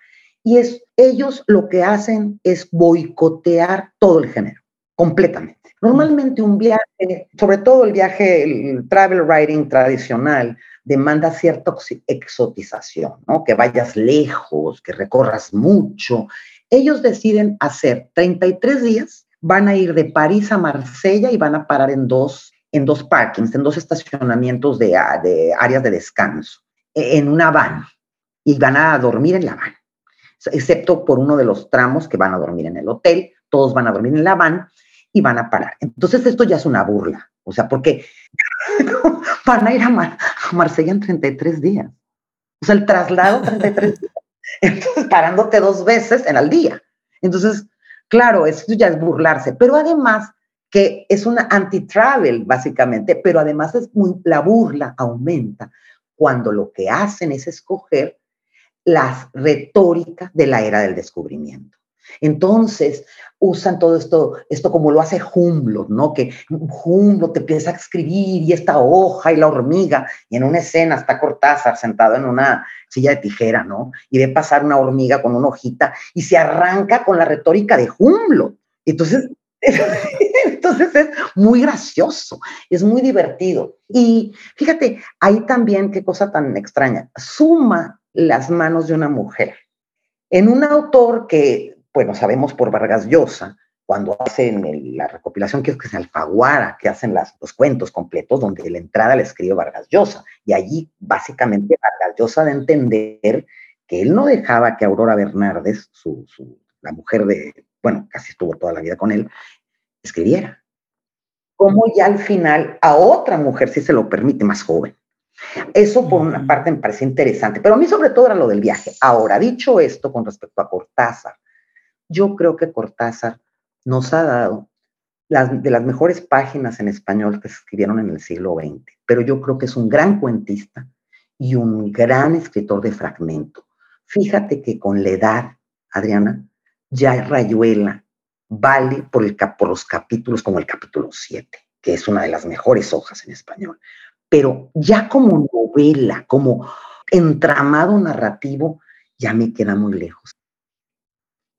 [SPEAKER 2] Y es, ellos lo que hacen es boicotear todo el género, completamente. Normalmente un viaje, sobre todo el viaje, el travel writing tradicional, demanda cierta exotización, ¿no? Que vayas lejos, que recorras mucho. Ellos deciden hacer 33 días, van a ir de París a Marsella y van a parar en dos, en dos parkings, en dos estacionamientos de, de áreas de descanso, e, en una van, y van a dormir en la van, excepto por uno de los tramos que van a dormir en el hotel, todos van a dormir en la van y van a parar. Entonces esto ya es una burla, o sea, porque (laughs) van a ir a, Marsella en 33 días. O sea, el traslado 33 días. Entonces, parándote dos veces en el día. Entonces, claro, eso ya es burlarse. Pero además que es una anti-travel, básicamente, pero además es muy, la burla aumenta cuando lo que hacen es escoger las retóricas de la era del descubrimiento. Entonces, usan todo esto, esto como lo hace Humboldt, ¿no? Que Humboldt te empieza a escribir y esta hoja y la hormiga, y en una escena está Cortázar sentado en una silla de tijera, ¿no? Y ve pasar una hormiga con una hojita y se arranca con la retórica de Humboldt. Entonces, (laughs) entonces es muy gracioso, es muy divertido. Y fíjate, ahí también, qué cosa tan extraña, suma las manos de una mujer. En un autor que bueno, sabemos por Vargas Llosa, cuando hacen la recopilación, que es que es Alfaguara, que hacen los cuentos completos, donde la entrada la escribe Vargas Llosa. Y allí, básicamente, Vargas Llosa de entender que él no dejaba que Aurora Bernardes, su, la mujer de, bueno, casi estuvo toda la vida con él, escribiera. cómo ya al final a otra mujer sí se lo permite más joven. Eso por una parte me parece interesante, pero a mí sobre todo era lo del viaje. Ahora, dicho esto con respecto a Cortázar, yo creo que Cortázar nos ha dado las, de las mejores páginas en español que se escribieron en el siglo XX, pero yo creo que es un gran cuentista y un gran escritor de fragmento. Fíjate que con la edad, Adriana, ya Rayuela vale por, por los capítulos como el capítulo 7, que es una de las mejores hojas en español. Pero ya como novela, como entramado narrativo, ya me queda muy lejos.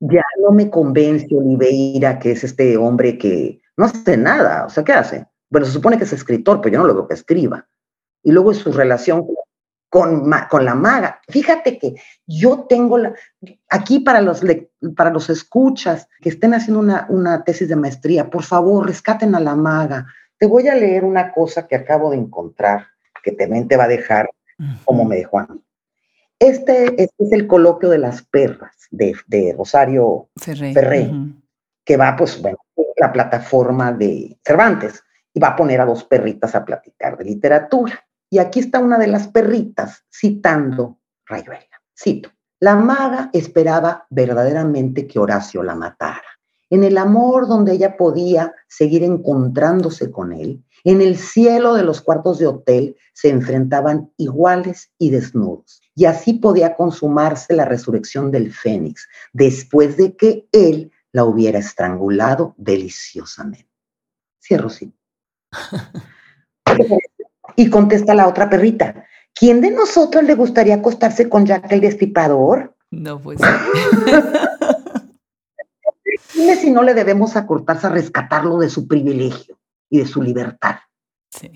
[SPEAKER 2] Ya no me convence Oliveira, que es este hombre que no hace nada. O sea, ¿qué hace? Bueno, se supone que es escritor, pero yo no lo veo que escriba. Y luego su relación con, con, la maga. Fíjate que yo tengo la, aquí para los, para los escuchas que estén haciendo una, una tesis de maestría, por favor, rescaten a la maga. Te voy a leer una cosa que acabo de encontrar, que también te va a dejar como me dejó a mí. Este, este, es el coloquio de las perras de, de Rosario Ferré, que va, pues, bueno, la plataforma de Cervantes y va a poner a dos perritas a platicar de literatura. Y aquí está una de las perritas citando Rayuela. Cito, la maga esperaba verdaderamente que Horacio la matara. En el amor donde ella podía seguir encontrándose con él, en el cielo de los cuartos de hotel se enfrentaban iguales y desnudos. Y así podía consumarse la resurrección del Fénix, después de que él la hubiera estrangulado deliciosamente. Cierro sí. Y contesta la otra perrita, ¿quién de nosotros le gustaría acostarse con Jack el destripador?
[SPEAKER 1] No, pues.
[SPEAKER 2] Dime si no le debemos acortarse a rescatarlo de su privilegio y de su libertad.
[SPEAKER 1] Sí.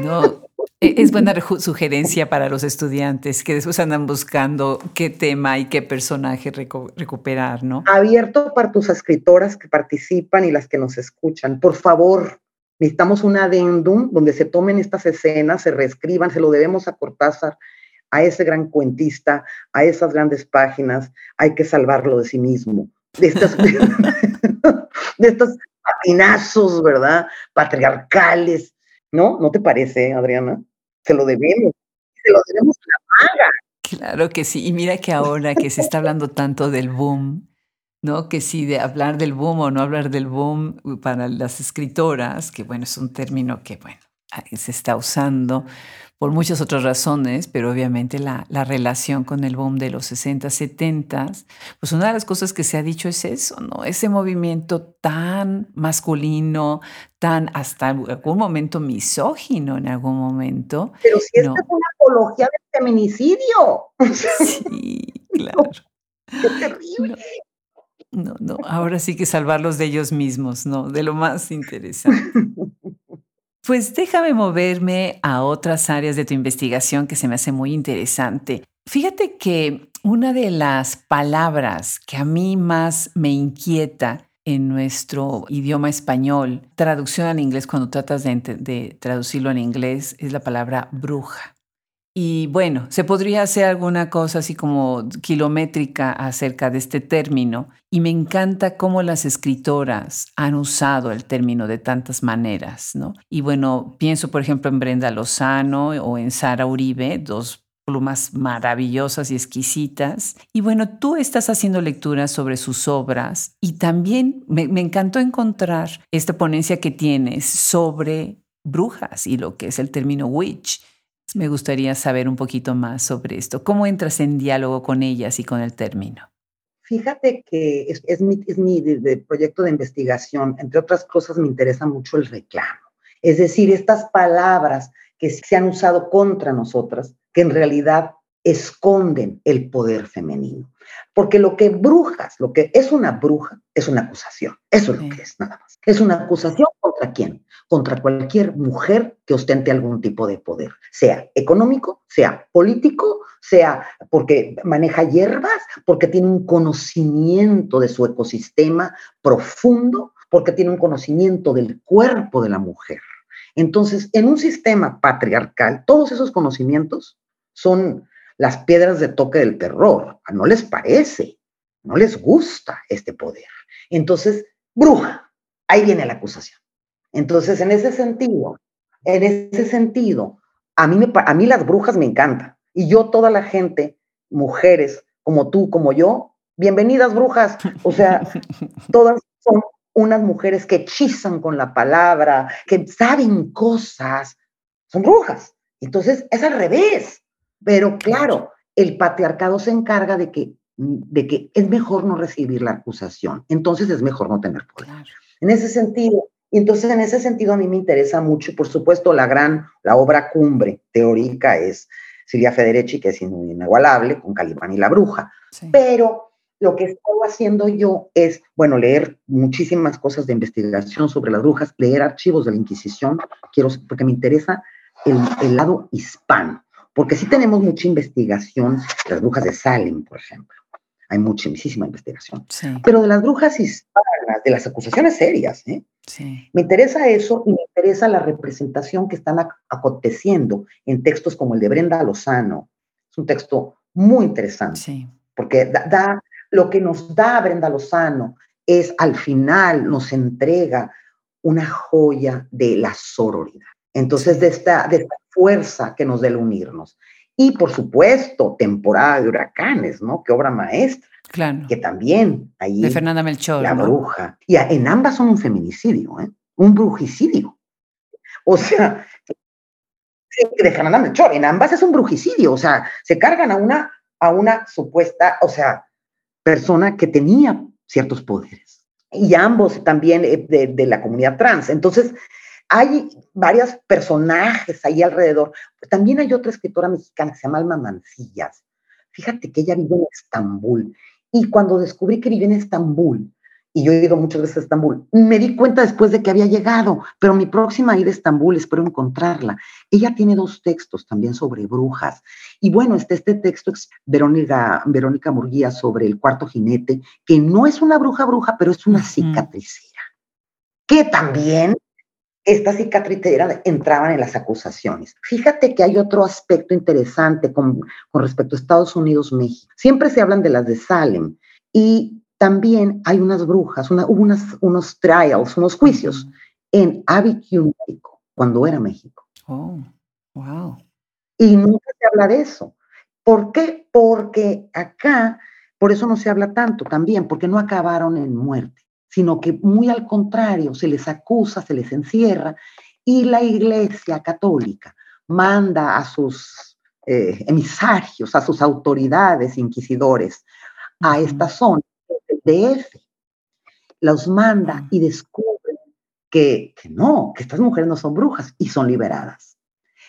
[SPEAKER 1] No, es buena sugerencia para los estudiantes que después andan buscando qué tema y qué personaje recuperar, ¿no?
[SPEAKER 2] Abierto para tus escritoras que participan y las que nos escuchan. Por favor, Necesitamos un adendum donde se tomen estas escenas, se reescriban, se lo debemos a Cortázar, a ese gran cuentista, a esas grandes páginas, hay que salvarlo de sí mismo, de estos, (laughs) (laughs) de estos patinazos, ¿verdad? Patriarcales, ¿no? ¿No te parece, Adriana? Se lo debemos, se lo debemos a la maga.
[SPEAKER 1] Claro que sí, y mira que ahora que se está hablando tanto del boom, ¿no? Que si de hablar del boom o no hablar del boom para las escritoras, que bueno, es un término que, bueno, se está usando por muchas otras razones, pero obviamente la, la, relación con el boom de los 60, 70, pues una de las cosas que se ha dicho es eso, ¿no? Ese movimiento tan masculino, tan hasta algún momento misógino en algún momento.
[SPEAKER 2] Pero si es una apología del feminicidio.
[SPEAKER 1] Sí, (laughs) claro.
[SPEAKER 2] Qué terrible.
[SPEAKER 1] No, no, ahora sí que salvarlos de ellos mismos, ¿no? De lo más interesante. (laughs) Pues déjame moverme a otras áreas de tu investigación que se me hace muy interesante. Fíjate que una de las palabras que a mí más me inquieta en nuestro idioma español, traducción al inglés cuando tratas de, traducirlo en inglés, es la palabra bruja. Y bueno, se podría hacer alguna cosa así como kilométrica acerca de este término. Y me encanta cómo las escritoras han usado el término de tantas maneras, ¿no? Y bueno, pienso por ejemplo en Brenda Lozano o en Sara Uribe, dos plumas maravillosas y exquisitas. Y bueno, tú estás haciendo lecturas sobre sus obras y también me, me encantó encontrar esta ponencia que tienes sobre brujas y lo que es el término witch. Me gustaría saber un poquito más sobre esto. ¿Cómo entras en diálogo con ellas y con el término?
[SPEAKER 2] Fíjate que es, mi, proyecto de investigación. Entre otras cosas, me interesa mucho el reclamo. Es decir, estas palabras que se han usado contra nosotras, que en realidad esconden el poder femenino. Porque lo que brujas, lo que es una bruja, es una acusación. Eso es lo que es, nada más. Es una acusación contra quién? Contra cualquier mujer que ostente algún tipo de poder, sea económico, sea político, sea porque maneja hierbas, porque tiene un conocimiento de su ecosistema profundo, porque tiene un conocimiento del cuerpo de la mujer. Entonces, en un sistema patriarcal, todos esos conocimientos son las piedras de toque del terror. No les parece, no les gusta este poder. Entonces, bruja, ahí viene la acusación. Entonces, en ese sentido, en ese sentido, a mí, me, a mí las brujas me encantan. Y yo, toda la gente, mujeres como tú, como yo, bienvenidas brujas. O sea, (laughs) todas son unas mujeres que hechizan con la palabra, que saben cosas, son brujas. Entonces, es al revés. Pero claro, el patriarcado se encarga de que, de que es mejor no recibir la acusación. Entonces, es mejor no tener poder. En ese sentido, y entonces en ese sentido a mí me interesa mucho, por supuesto, la gran, la obra cumbre teórica es Silvia Federici, que es inigualable, con Calimán y la Bruja. Pero lo que estoy haciendo yo es, bueno, leer muchísimas cosas de investigación sobre las brujas, leer archivos de la Inquisición, quiero, porque me interesa el, el lado hispano, porque sí tenemos mucha investigación, las brujas de Salem, por ejemplo, hay muchísima investigación, pero de las brujas hispanas, de las acusaciones serias, ¿eh? Me interesa eso y me interesa la representación que están aconteciendo en textos como el de Brenda Lozano. Es un texto muy interesante, porque da, lo que nos da Brenda Lozano es al final nos entrega una joya de la sororidad. Entonces, de, esta, de esta fuerza que nos debe unirnos. Y por supuesto, temporada de huracanes, ¿no? Qué obra maestra.
[SPEAKER 1] Claro.
[SPEAKER 2] Que también ahí.
[SPEAKER 1] De Fernanda Melchor.
[SPEAKER 2] La bruja. Y en ambas son un feminicidio, ¿eh? Un brujicidio. O sea, de Fernanda Melchor, en ambas es un brujicidio. O sea, se cargan a una, a una supuesta, o sea, persona que tenía ciertos poderes. Y ambos también eh, de, de la comunidad trans. Entonces, hay varios personajes ahí alrededor. También hay otra escritora mexicana que se llama Alma Mancillas. Fíjate que ella vive en Estambul y cuando descubrí que vivía en Estambul, y yo he ido muchas veces a Estambul, me di cuenta después de que había llegado, pero mi próxima ida a Estambul, espero encontrarla. Ella tiene dos textos también sobre brujas. Y bueno, este, este texto es Verónica, Verónica Murguía sobre el cuarto jinete, que no es una bruja bruja, pero es una cicatricera, que también esta cicatritera entraban en las acusaciones. Fíjate que hay otro aspecto interesante con, respecto a Estados Unidos, México. Siempre se hablan de las de Salem y también hay unas brujas, hubo unas, unos trials, unos juicios en Abiquiu, México, cuando era México.
[SPEAKER 1] Oh, wow.
[SPEAKER 2] Y nunca se habla de eso. ¿Por qué? Porque acá, por eso no se habla tanto también, porque no acabaron en muerte sino que muy al contrario, se les acusa, se les encierra y la Iglesia Católica manda a sus eh, emisarios, a sus autoridades inquisidores a esta zona del DF. Los manda y descubren que, no, que estas mujeres no son brujas y son liberadas.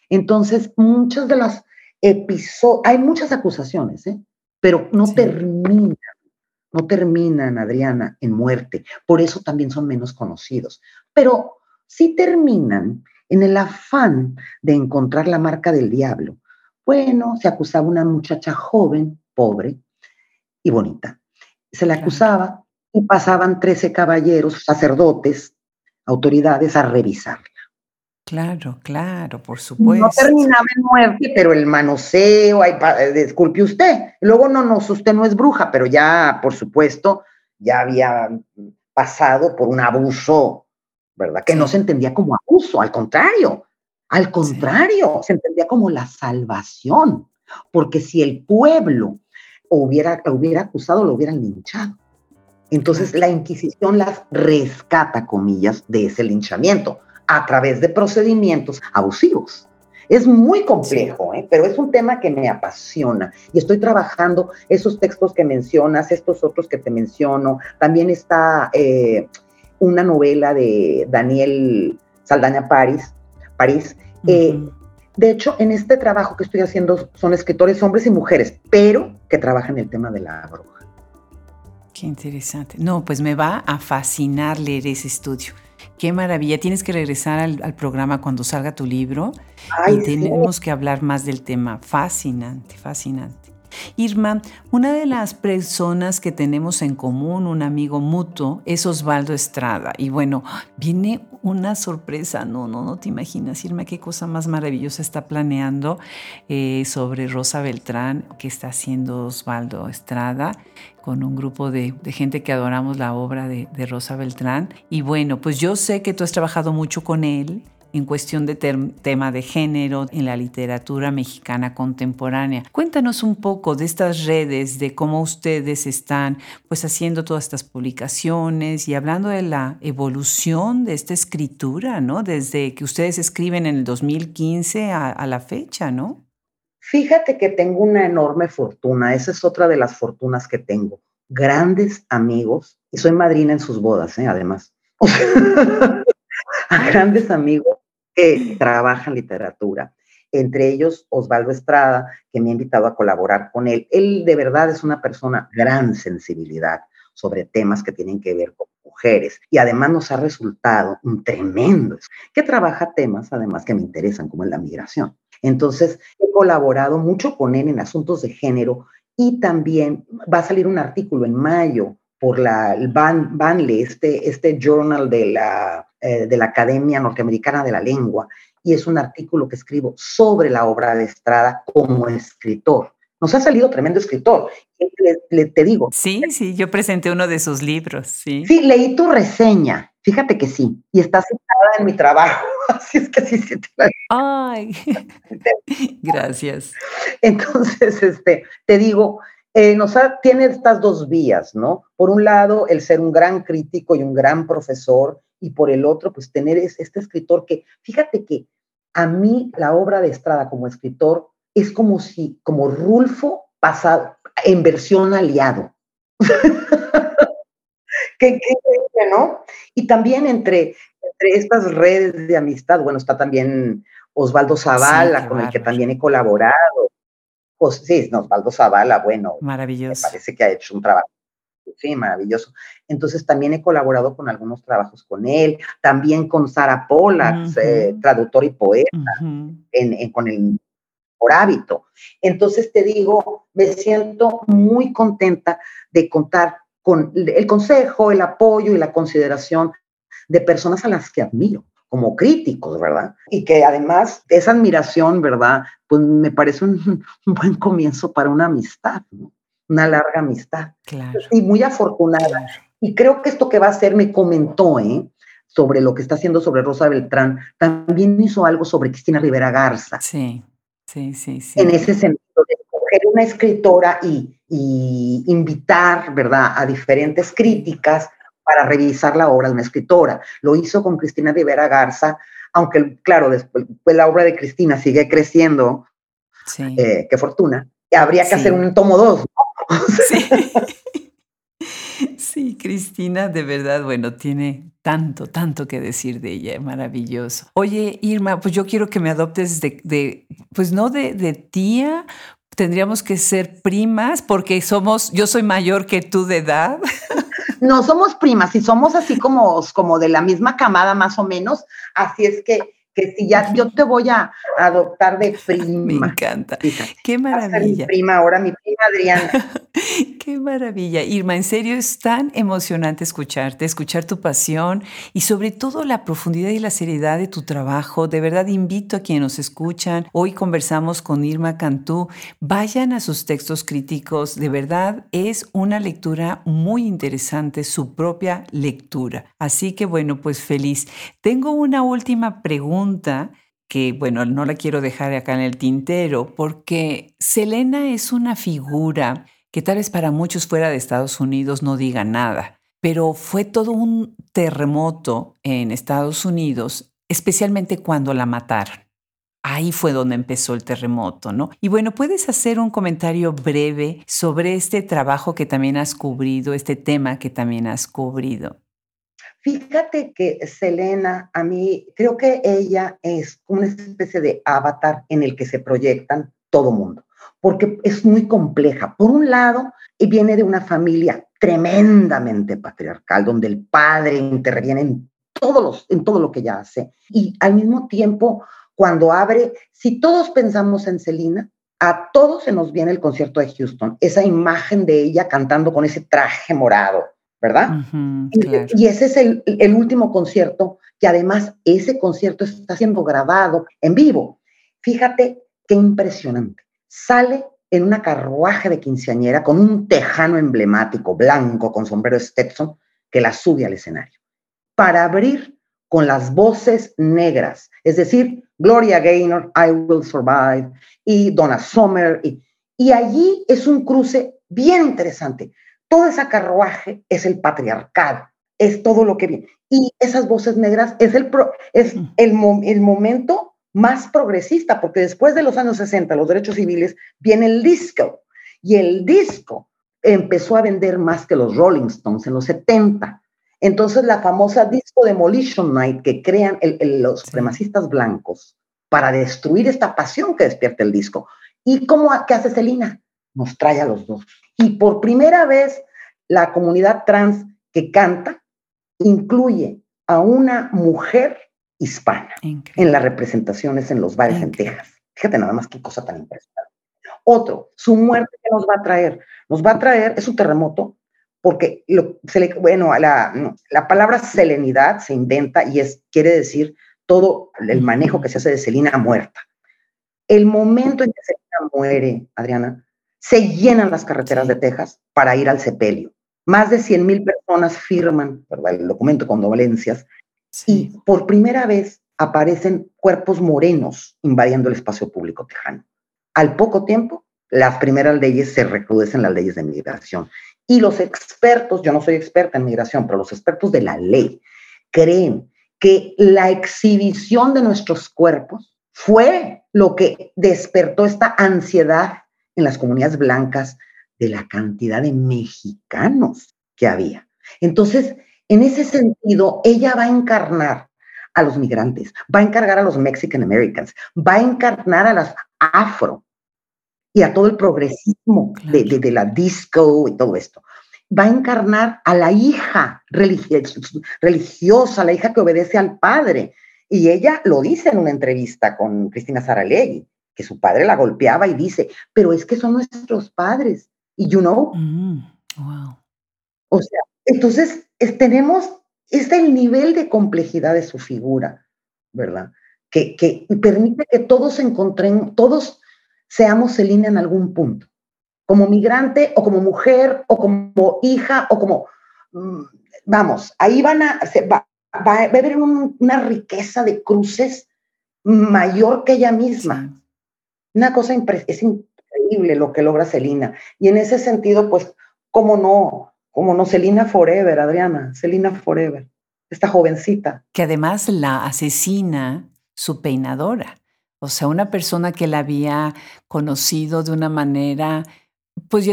[SPEAKER 2] Entonces, muchas de las episodios, hay muchas acusaciones, ¿eh? pero no terminan no terminan, Adriana, en muerte. Por eso también son menos conocidos. Pero sí terminan en el afán de encontrar la marca del diablo. Bueno, se acusaba una muchacha joven, pobre y bonita. Se la acusaba y pasaban 13 caballeros, sacerdotes, autoridades a revisarla.
[SPEAKER 1] Claro, claro, por supuesto.
[SPEAKER 2] No terminaba en muerte, pero el manoseo, ay, disculpe usted. Luego, no, no, usted no es bruja, pero ya, por supuesto, ya había pasado por un abuso, ¿verdad? Que no se entendía como abuso, al contrario, al contrario, se entendía como la salvación, porque si el pueblo hubiera, hubiera acusado, lo hubieran linchado. Entonces la Inquisición las rescata, comillas, de ese linchamiento a través de procedimientos abusivos. Es muy complejo, ¿eh? pero es un tema que me apasiona y estoy trabajando esos textos que mencionas, estos otros que te menciono. También está eh, una novela de Daniel Saldaña París. París. Eh, de hecho, en este trabajo que estoy haciendo son escritores hombres y mujeres, pero que trabajan el tema de la bruja.
[SPEAKER 1] Qué interesante. No, pues me va a fascinar leer ese estudio. Qué maravilla. Tienes que regresar al, programa cuando salga tu libro y tenemos que hablar más del tema. Fascinante, fascinante. Irma, una de las personas que tenemos en común, un amigo mutuo, es Osvaldo Estrada. Y bueno, viene una sorpresa, no, no, no te imaginas, Irma, qué cosa más maravillosa está planeando eh, sobre Rosa Beltrán, que está haciendo Osvaldo Estrada con un grupo de, gente que adoramos la obra de, de Rosa Beltrán. Y bueno, pues yo sé que tú has trabajado mucho con él en cuestión de tema de género en la literatura mexicana contemporánea. Cuéntanos un poco de estas redes, de cómo ustedes están pues haciendo todas estas publicaciones y hablando de la evolución de esta escritura, ¿no? Desde que ustedes escriben en el 2015 a, a la fecha, ¿no?
[SPEAKER 2] Fíjate que tengo una enorme fortuna, esa es otra de las fortunas que tengo. Grandes amigos, y soy madrina en sus bodas, ¿eh? además. (laughs) grandes amigos que trabajan literatura. Entre ellos, Osvaldo Estrada, que me ha invitado a colaborar con él. Él de verdad es una persona gran sensibilidad sobre temas que tienen que ver con mujeres y además nos ha resultado un tremendo, que trabaja temas además que me interesan como en la migración. Entonces, he colaborado mucho con él en asuntos de género y también va a salir un artículo en mayo por la Ban, Banle, este, este journal de la, eh, de la Academia Norteamericana de la Lengua, y es un artículo que escribo sobre la obra de Estrada como escritor. Nos ha salido tremendo escritor. Le, te digo.
[SPEAKER 1] Sí, sí, yo presenté uno de sus libros, sí.
[SPEAKER 2] Sí, leí tu reseña. Fíjate que sí. Y está citada en mi trabajo. (laughs) Así es que sí, sí te la...
[SPEAKER 1] Ay, (laughs) gracias.
[SPEAKER 2] Entonces, este, te digo, eh, nos tiene estas dos vías, ¿no? Por un lado, el ser un gran crítico y un gran profesor, y por el otro, pues tener este escritor que, fíjate que a mí la obra de Estrada como escritor es como si, como Rulfo pasado, en versión aliado. (laughs) qué, qué, ¿no? Y también entre, entre estas redes de amistad, bueno, está también Osvaldo Zavala, con el que también he colaborado, pues sí, Osvaldo Zavala, bueno,
[SPEAKER 1] maravilloso.
[SPEAKER 2] Me parece que ha hecho un trabajo sí, maravilloso. Entonces también he colaborado con algunos trabajos con él, también con Sara Pollack, eh, traductor y poeta, en, con el por hábito. Entonces te digo, me siento muy contenta de contar con el consejo, el apoyo y la consideración de personas a las que admiro como críticos, ¿verdad? Y que además esa admiración, ¿verdad? Pues me parece un, (laughs) buen comienzo para una amistad, ¿no? Una larga amistad.
[SPEAKER 1] Claro.
[SPEAKER 2] Y muy afortunada. Y creo que esto que va a hacer me comentó, ¿eh? Sobre lo que está haciendo sobre Rosa Beltrán, también hizo algo sobre Cristina Rivera Garza.
[SPEAKER 1] Sí, sí, sí, sí.
[SPEAKER 2] En ese sentido, de escoger una escritora y, y invitar, ¿verdad?, a diferentes críticas para revisar la obra de una escritora. Lo hizo con Cristina Rivera Garza, aunque, claro, después pues, la obra de Cristina sigue creciendo. Sí. Eh, qué fortuna. Habría que hacer un tomo dos. (laughs)
[SPEAKER 1] Sí. sí, Cristina, de verdad, bueno, tiene tanto, tanto que decir de ella, maravilloso. Oye, Irma, pues yo quiero que me adoptes de, de pues no de, de tía, tendríamos que ser primas porque somos, yo soy mayor que tú de edad.
[SPEAKER 2] No somos primas y somos así como, como de la misma camada más o menos, así es que que si ya yo te voy a adoptar de (laughs) prima.
[SPEAKER 1] Me encanta. Qué maravilla.
[SPEAKER 2] Mi prima ahora, mi prima Adriana. (laughs) (laughs)
[SPEAKER 1] Qué maravilla. Irma, en serio es tan emocionante escucharte, escuchar tu pasión y sobre todo la profundidad y la seriedad de tu trabajo. De verdad invito a quienes nos escuchan. Hoy conversamos con Irma Cantú. Vayan a sus textos críticos. De verdad es una lectura muy interesante, su propia lectura. Así que bueno, pues feliz. Tengo una última pregunta que, bueno, no la quiero dejar acá en el tintero, porque Selena es una figura que tal vez para muchos fuera de Estados Unidos no diga nada, pero fue todo un terremoto en Estados Unidos, especialmente cuando la mataron. Ahí fue donde empezó el terremoto, ¿no? Y bueno, ¿puedes hacer un comentario breve sobre este trabajo que también has cubrido, este tema que también has cubrido?
[SPEAKER 2] Fíjate que Selena, a mí creo que ella es una especie de avatar en el que se proyectan todo mundo, porque es muy compleja. Por un lado, viene de una familia tremendamente patriarcal, donde el padre interviene en, todos los, en todo lo que ella hace. Y al mismo tiempo, cuando abre, si todos pensamos en Selena, a todos se nos viene el concierto de Houston, esa imagen de ella cantando con ese traje morado, ¿verdad? y, ese es el, el, último concierto, que además ese concierto está siendo grabado en vivo. Fíjate qué impresionante. Sale en una carruaje de quinceañera con un tejano emblemático blanco con sombrero Stetson que la sube al escenario para abrir con las voces negras, es decir, Gloria Gaynor, I Will Survive, y Donna Summer, y, y allí es un cruce bien interesante. Todo ese carruaje es el patriarcado, es todo lo que viene. Y esas voces negras es el, es el, el momento más progresista, porque después de los años 60, los derechos civiles, viene el disco. Y el disco empezó a vender más que los Rolling Stones en los 70. Entonces, la famosa disco Demolition Night que crean los supremacistas blancos para destruir esta pasión que despierta el disco. ¿Y cómo qué hace Celina? Nos trae a los dos. Y por primera vez, la comunidad trans que canta incluye a una mujer hispana en las representaciones en los bares en Texas. Fíjate nada más qué cosa tan impresionante. Otro, su muerte que nos va a traer. Nos va a traer, es un terremoto, porque lo, se le, bueno, la, la palabra selenidad se inventa y es, quiere decir todo el manejo que se hace de Celina muerta. El momento en que Celina muere, Adriana, se llenan las carreteras de Texas para ir al sepelio. Más de 100 mil personas firman el documento con dolencias y por primera vez aparecen cuerpos morenos invadiendo el espacio público tejano. Al poco tiempo, las primeras leyes se recrudecen las leyes de migración. Y los expertos, yo no soy experta en migración, pero los expertos de la ley creen que la exhibición de nuestros cuerpos fue lo que despertó esta ansiedad en las comunidades blancas de la cantidad de mexicanos que había. Entonces, en ese sentido, ella va a encarnar a los migrantes, va a encargar a los Mexican Americans, va a encarnar a las afro, y a todo el progresismo de, la disco y todo esto. Va a encarnar a la hija religiosa, la hija que obedece al padre. Y ella lo dice en una entrevista con Cristina Saralegui, que su padre la golpeaba y dice, pero es que son nuestros padres. Y you know. Mm, wow. O sea, entonces tenemos, este el nivel de complejidad de su figura, ¿verdad? Que, que permite que todos encontren, todos seamos Celina en algún punto, como migrante o como mujer o como hija o como, mm, vamos, ahí van a, va, va, a haber una riqueza de cruces mayor que ella misma. Una cosa es increíble lo que logra Celina. Y en ese sentido, pues, ¿cómo no? ¿Cómo no? Celina Forever, Adriana, Celina Forever, esta jovencita.
[SPEAKER 1] Que además la asesina su peinadora. O sea, una persona que la había conocido de una manera, pues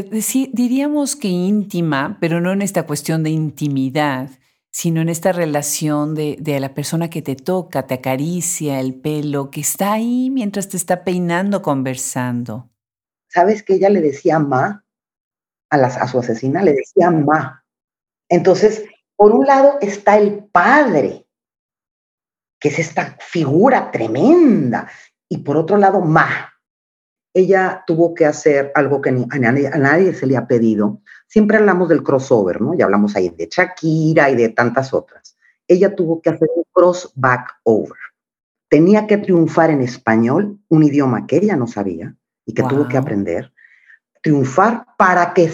[SPEAKER 1] diríamos que íntima, pero no en esta cuestión de intimidad, sino en esta relación de, la persona que te toca, te acaricia el pelo, que está ahí mientras te está peinando, conversando.
[SPEAKER 2] ¿Sabes que ella le decía ma? A, a su asesina le decía ma. Entonces, por un lado está el padre, que es esta figura tremenda, y por otro lado, Ma. Ella tuvo que hacer algo que a nadie, se le ha pedido. Siempre hablamos del crossover, ¿no? Ya hablamos ahí de Shakira y de tantas otras. Ella tuvo que hacer un cross back over. Tenía que triunfar en español, un idioma que ella no sabía y que tuvo que aprender. Triunfar para que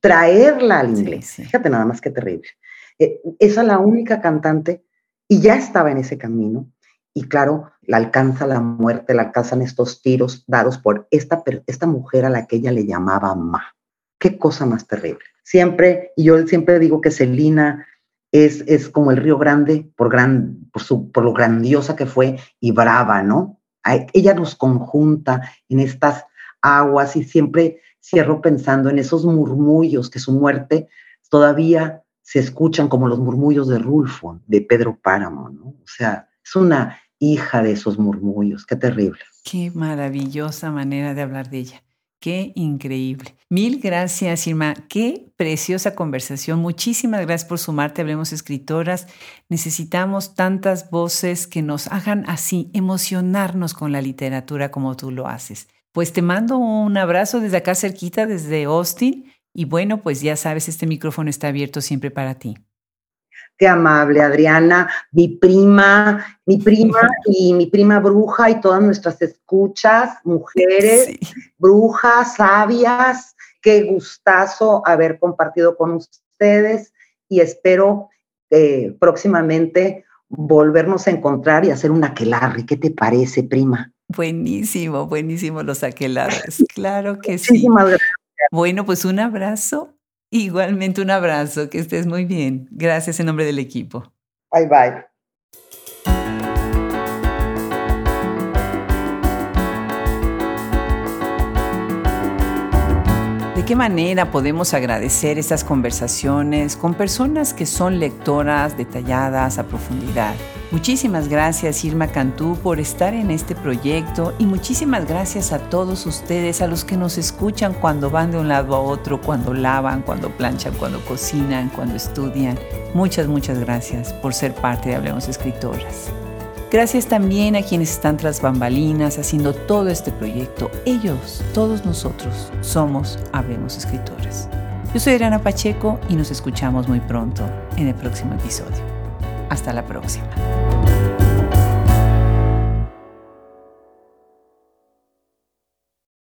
[SPEAKER 2] traerla al inglés. Fíjate nada más que terrible. Eh, esa es la única cantante y ya estaba en ese camino y claro, la alcanza la muerte, la alcanzan estos tiros dados por esta, esta mujer a la que ella le llamaba Ma. Qué cosa más terrible. Siempre, y yo siempre digo que Celina es, es como el Río Grande por, gran, por, su, por lo grandiosa que fue y brava, ¿no? Ella nos conjunta en estas aguas y siempre cierro pensando en esos murmullos que su muerte todavía se escuchan como los murmullos de Rulfo, de Pedro Páramo, ¿no? O sea, es una hija de esos murmullos. Qué terrible.
[SPEAKER 1] Qué maravillosa manera de hablar de ella. Qué increíble. Mil gracias, Irma. Qué preciosa conversación. Muchísimas gracias por sumarte. Hablemos escritoras. Necesitamos tantas voces que nos hagan así emocionarnos con la literatura como tú lo haces. Pues te mando un abrazo desde acá cerquita, desde Austin. Y bueno, pues ya sabes, este micrófono está abierto siempre para ti.
[SPEAKER 2] Qué amable, Adriana, mi prima, mi prima (laughs) y mi prima bruja y todas nuestras escuchas, mujeres, brujas, sabias. Qué gustazo haber compartido con ustedes y espero eh, próximamente volvernos a encontrar y hacer un aquelarre. ¿Qué te parece, prima?
[SPEAKER 1] Buenísimo, buenísimo los aquelarres. (laughs) Claro que sí. Muchísimas gracias. Bueno, pues un abrazo. Igualmente un abrazo. Que estés muy bien. Gracias en nombre del equipo.
[SPEAKER 2] Bye bye.
[SPEAKER 1] ¿De qué manera podemos agradecer estas conversaciones con personas que son lectoras detalladas a profundidad? Muchísimas gracias Irma Cantú por estar en este proyecto y muchísimas gracias a todos ustedes, a los que nos escuchan cuando van de un lado a otro, cuando lavan, cuando planchan, cuando cocinan, cuando estudian. Muchas, muchas gracias por ser parte de Hablemos Escritoras. Gracias también a quienes están tras bambalinas haciendo todo este proyecto. Ellos, todos nosotros, somos Hablemos Escritoras. Yo soy Adriana Pacheco y nos escuchamos muy pronto en el próximo episodio. Hasta la próxima.